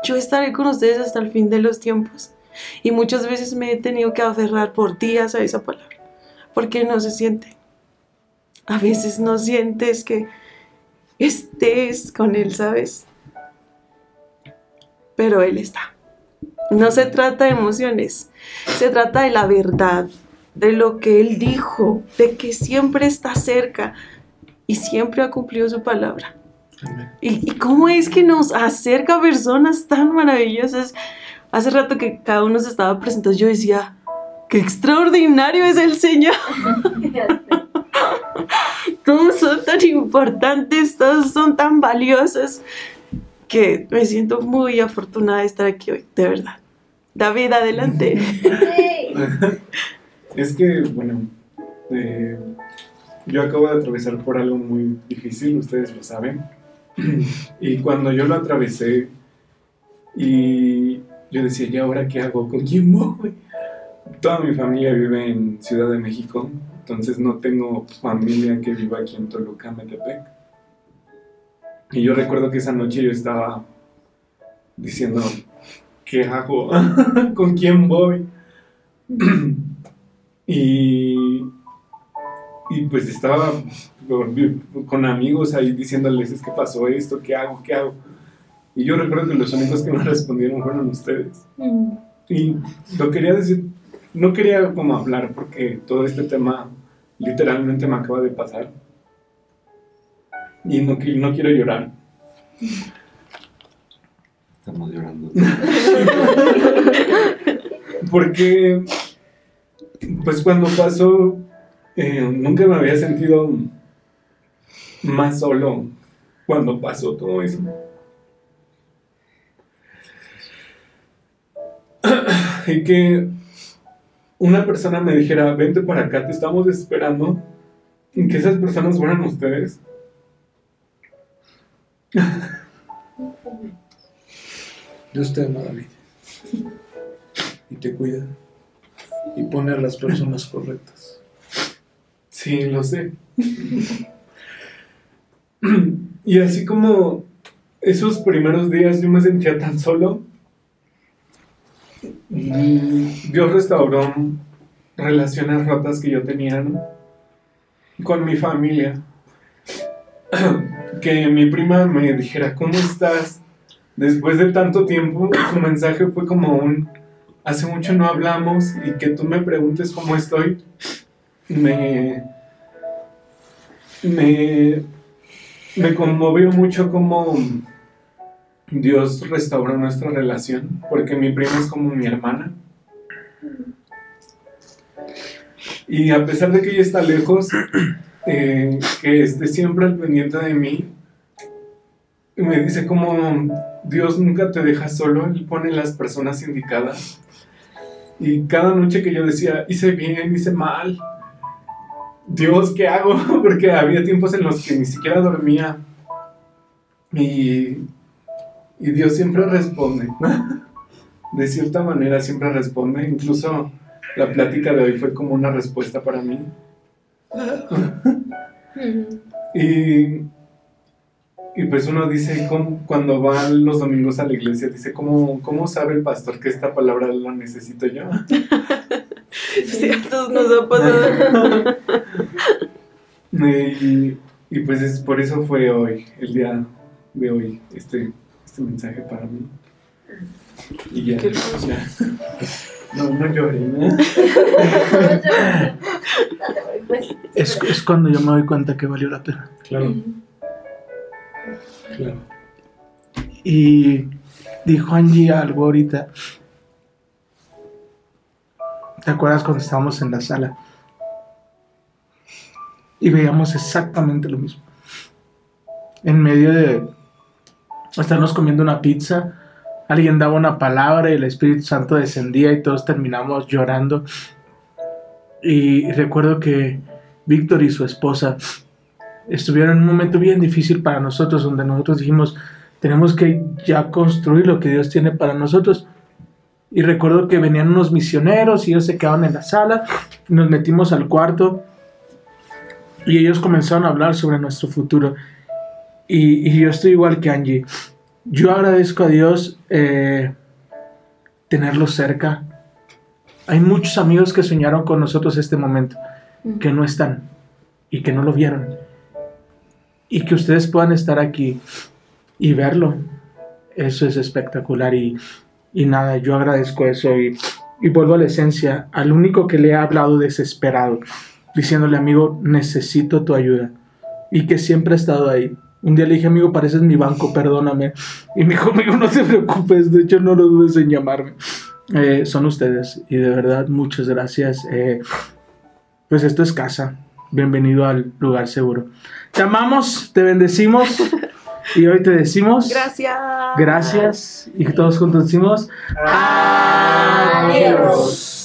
Yo estaré con ustedes hasta el fin de los tiempos. Y muchas veces me he tenido que aferrar por días a esa palabra, porque no se siente. A veces no sientes que estés con Él, ¿sabes? Pero Él está. No se trata de emociones, se trata de la verdad, de lo que Él dijo, de que siempre está cerca y siempre ha cumplido su palabra. ¿Y, y cómo es que nos acerca a personas tan maravillosas? Hace rato que cada uno se estaba presentando, yo decía, qué extraordinario es el Señor. [laughs] todos son tan importantes, todos son tan valiosos, que me siento muy afortunada de estar aquí hoy, de verdad. David, adelante. Es que, bueno, eh, yo acabo de atravesar por algo muy difícil, ustedes lo saben. [clears throat] Y cuando yo lo atravesé y yo decía, ¿y ahora qué hago? ¿Con quién voy? Toda mi familia vive en Ciudad de México, entonces no tengo familia que viva aquí en Toluca, Metepec. Y yo recuerdo que esa noche yo estaba diciendo, ¿qué hago? [laughs] ¿Con quién voy? [clears throat] y, y pues estaba con amigos ahí diciéndoles, es que pasó esto, ¿qué hago? ¿Qué hago? Y yo recuerdo que los únicos que me [laughs] respondieron fueron ustedes. Mm. Y lo quería decir, no quería como hablar porque todo este tema literalmente me acaba de pasar. Y no, no quiero llorar. Estamos llorando. [laughs] Porque, pues cuando pasó, eh, nunca me había sentido más solo cuando pasó todo eso. [clears throat] Y que una persona me dijera, vente para acá, te estamos esperando. Y que esas personas fueran ustedes. [laughs] Dios te ama, David. Y te cuida. Y pone a las personas correctas. Sí, lo sé. [laughs] y así como esos primeros días yo me sentía tan solo, Dios restauró relaciones rotas que yo tenía con mi familia. [clears throat] que mi prima me dijera, ¿cómo estás? Después de tanto tiempo, su mensaje fue como un, hace mucho no hablamos y que tú me preguntes cómo estoy me, me, me conmovió mucho como Dios restauró nuestra relación, porque mi prima es como mi hermana. Y a pesar de que ella está lejos, eh, que esté siempre al pendiente de mí, me dice como Dios nunca te deja solo, Él pone las personas indicadas. Y cada noche que yo decía, hice bien, hice mal, Dios, ¿qué hago? [laughs] Porque había tiempos en los que ni siquiera dormía. Y, y Dios siempre responde. De cierta manera siempre responde. Incluso la plática de hoy fue como una respuesta para mí. Y, y pues uno dice, ¿cómo- cuando va los domingos a la iglesia, dice, ¿cómo, ¿cómo sabe el pastor que esta palabra la necesito yo? [laughs] Sí, nos ha pasado. Y, y pues es, por eso fue hoy, el día de hoy, este, este mensaje para mí. Y ya, Qué ya. [laughs] No, no lloré, ¿no? [laughs] Pues, Es, es cuando yo me doy cuenta que valió la pena. Claro, claro. Y dijo Angie algo ahorita. ¿Te acuerdas cuando estábamos en la sala? Y veíamos exactamente lo mismo. En medio de estarnos comiendo una pizza, alguien daba una palabra y el Espíritu Santo descendía y todos terminamos llorando. Y recuerdo que Víctor y su esposa estuvieron en un momento bien difícil para nosotros, donde nosotros dijimos, tenemos que ya construir lo que Dios tiene para nosotros. Y recuerdo que venían unos misioneros y ellos se quedaban en la sala, nos metimos al cuarto y ellos comenzaron a hablar sobre nuestro futuro. Y, y yo estoy igual que Angie. Yo agradezco a Dios eh, tenerlos cerca. Hay muchos amigos que soñaron con nosotros este momento, que no están y que no lo vieron. Y que ustedes puedan estar aquí y verlo. Eso es espectacular y, y nada, yo agradezco eso y, y vuelvo a la esencia, al único que le he hablado desesperado, diciéndole, amigo, necesito tu ayuda. Y que siempre ha estado ahí. Un día le dije, amigo, pareces mi banco, perdóname. Y me dijo, amigo, no te preocupes, de hecho no lo dudes en llamarme. Eh, son ustedes y de verdad muchas gracias. Eh, pues esto es casa. Bienvenido al lugar seguro. Te amamos, te bendecimos y hoy te decimos Gracias. gracias y todos juntos decimos Adiós.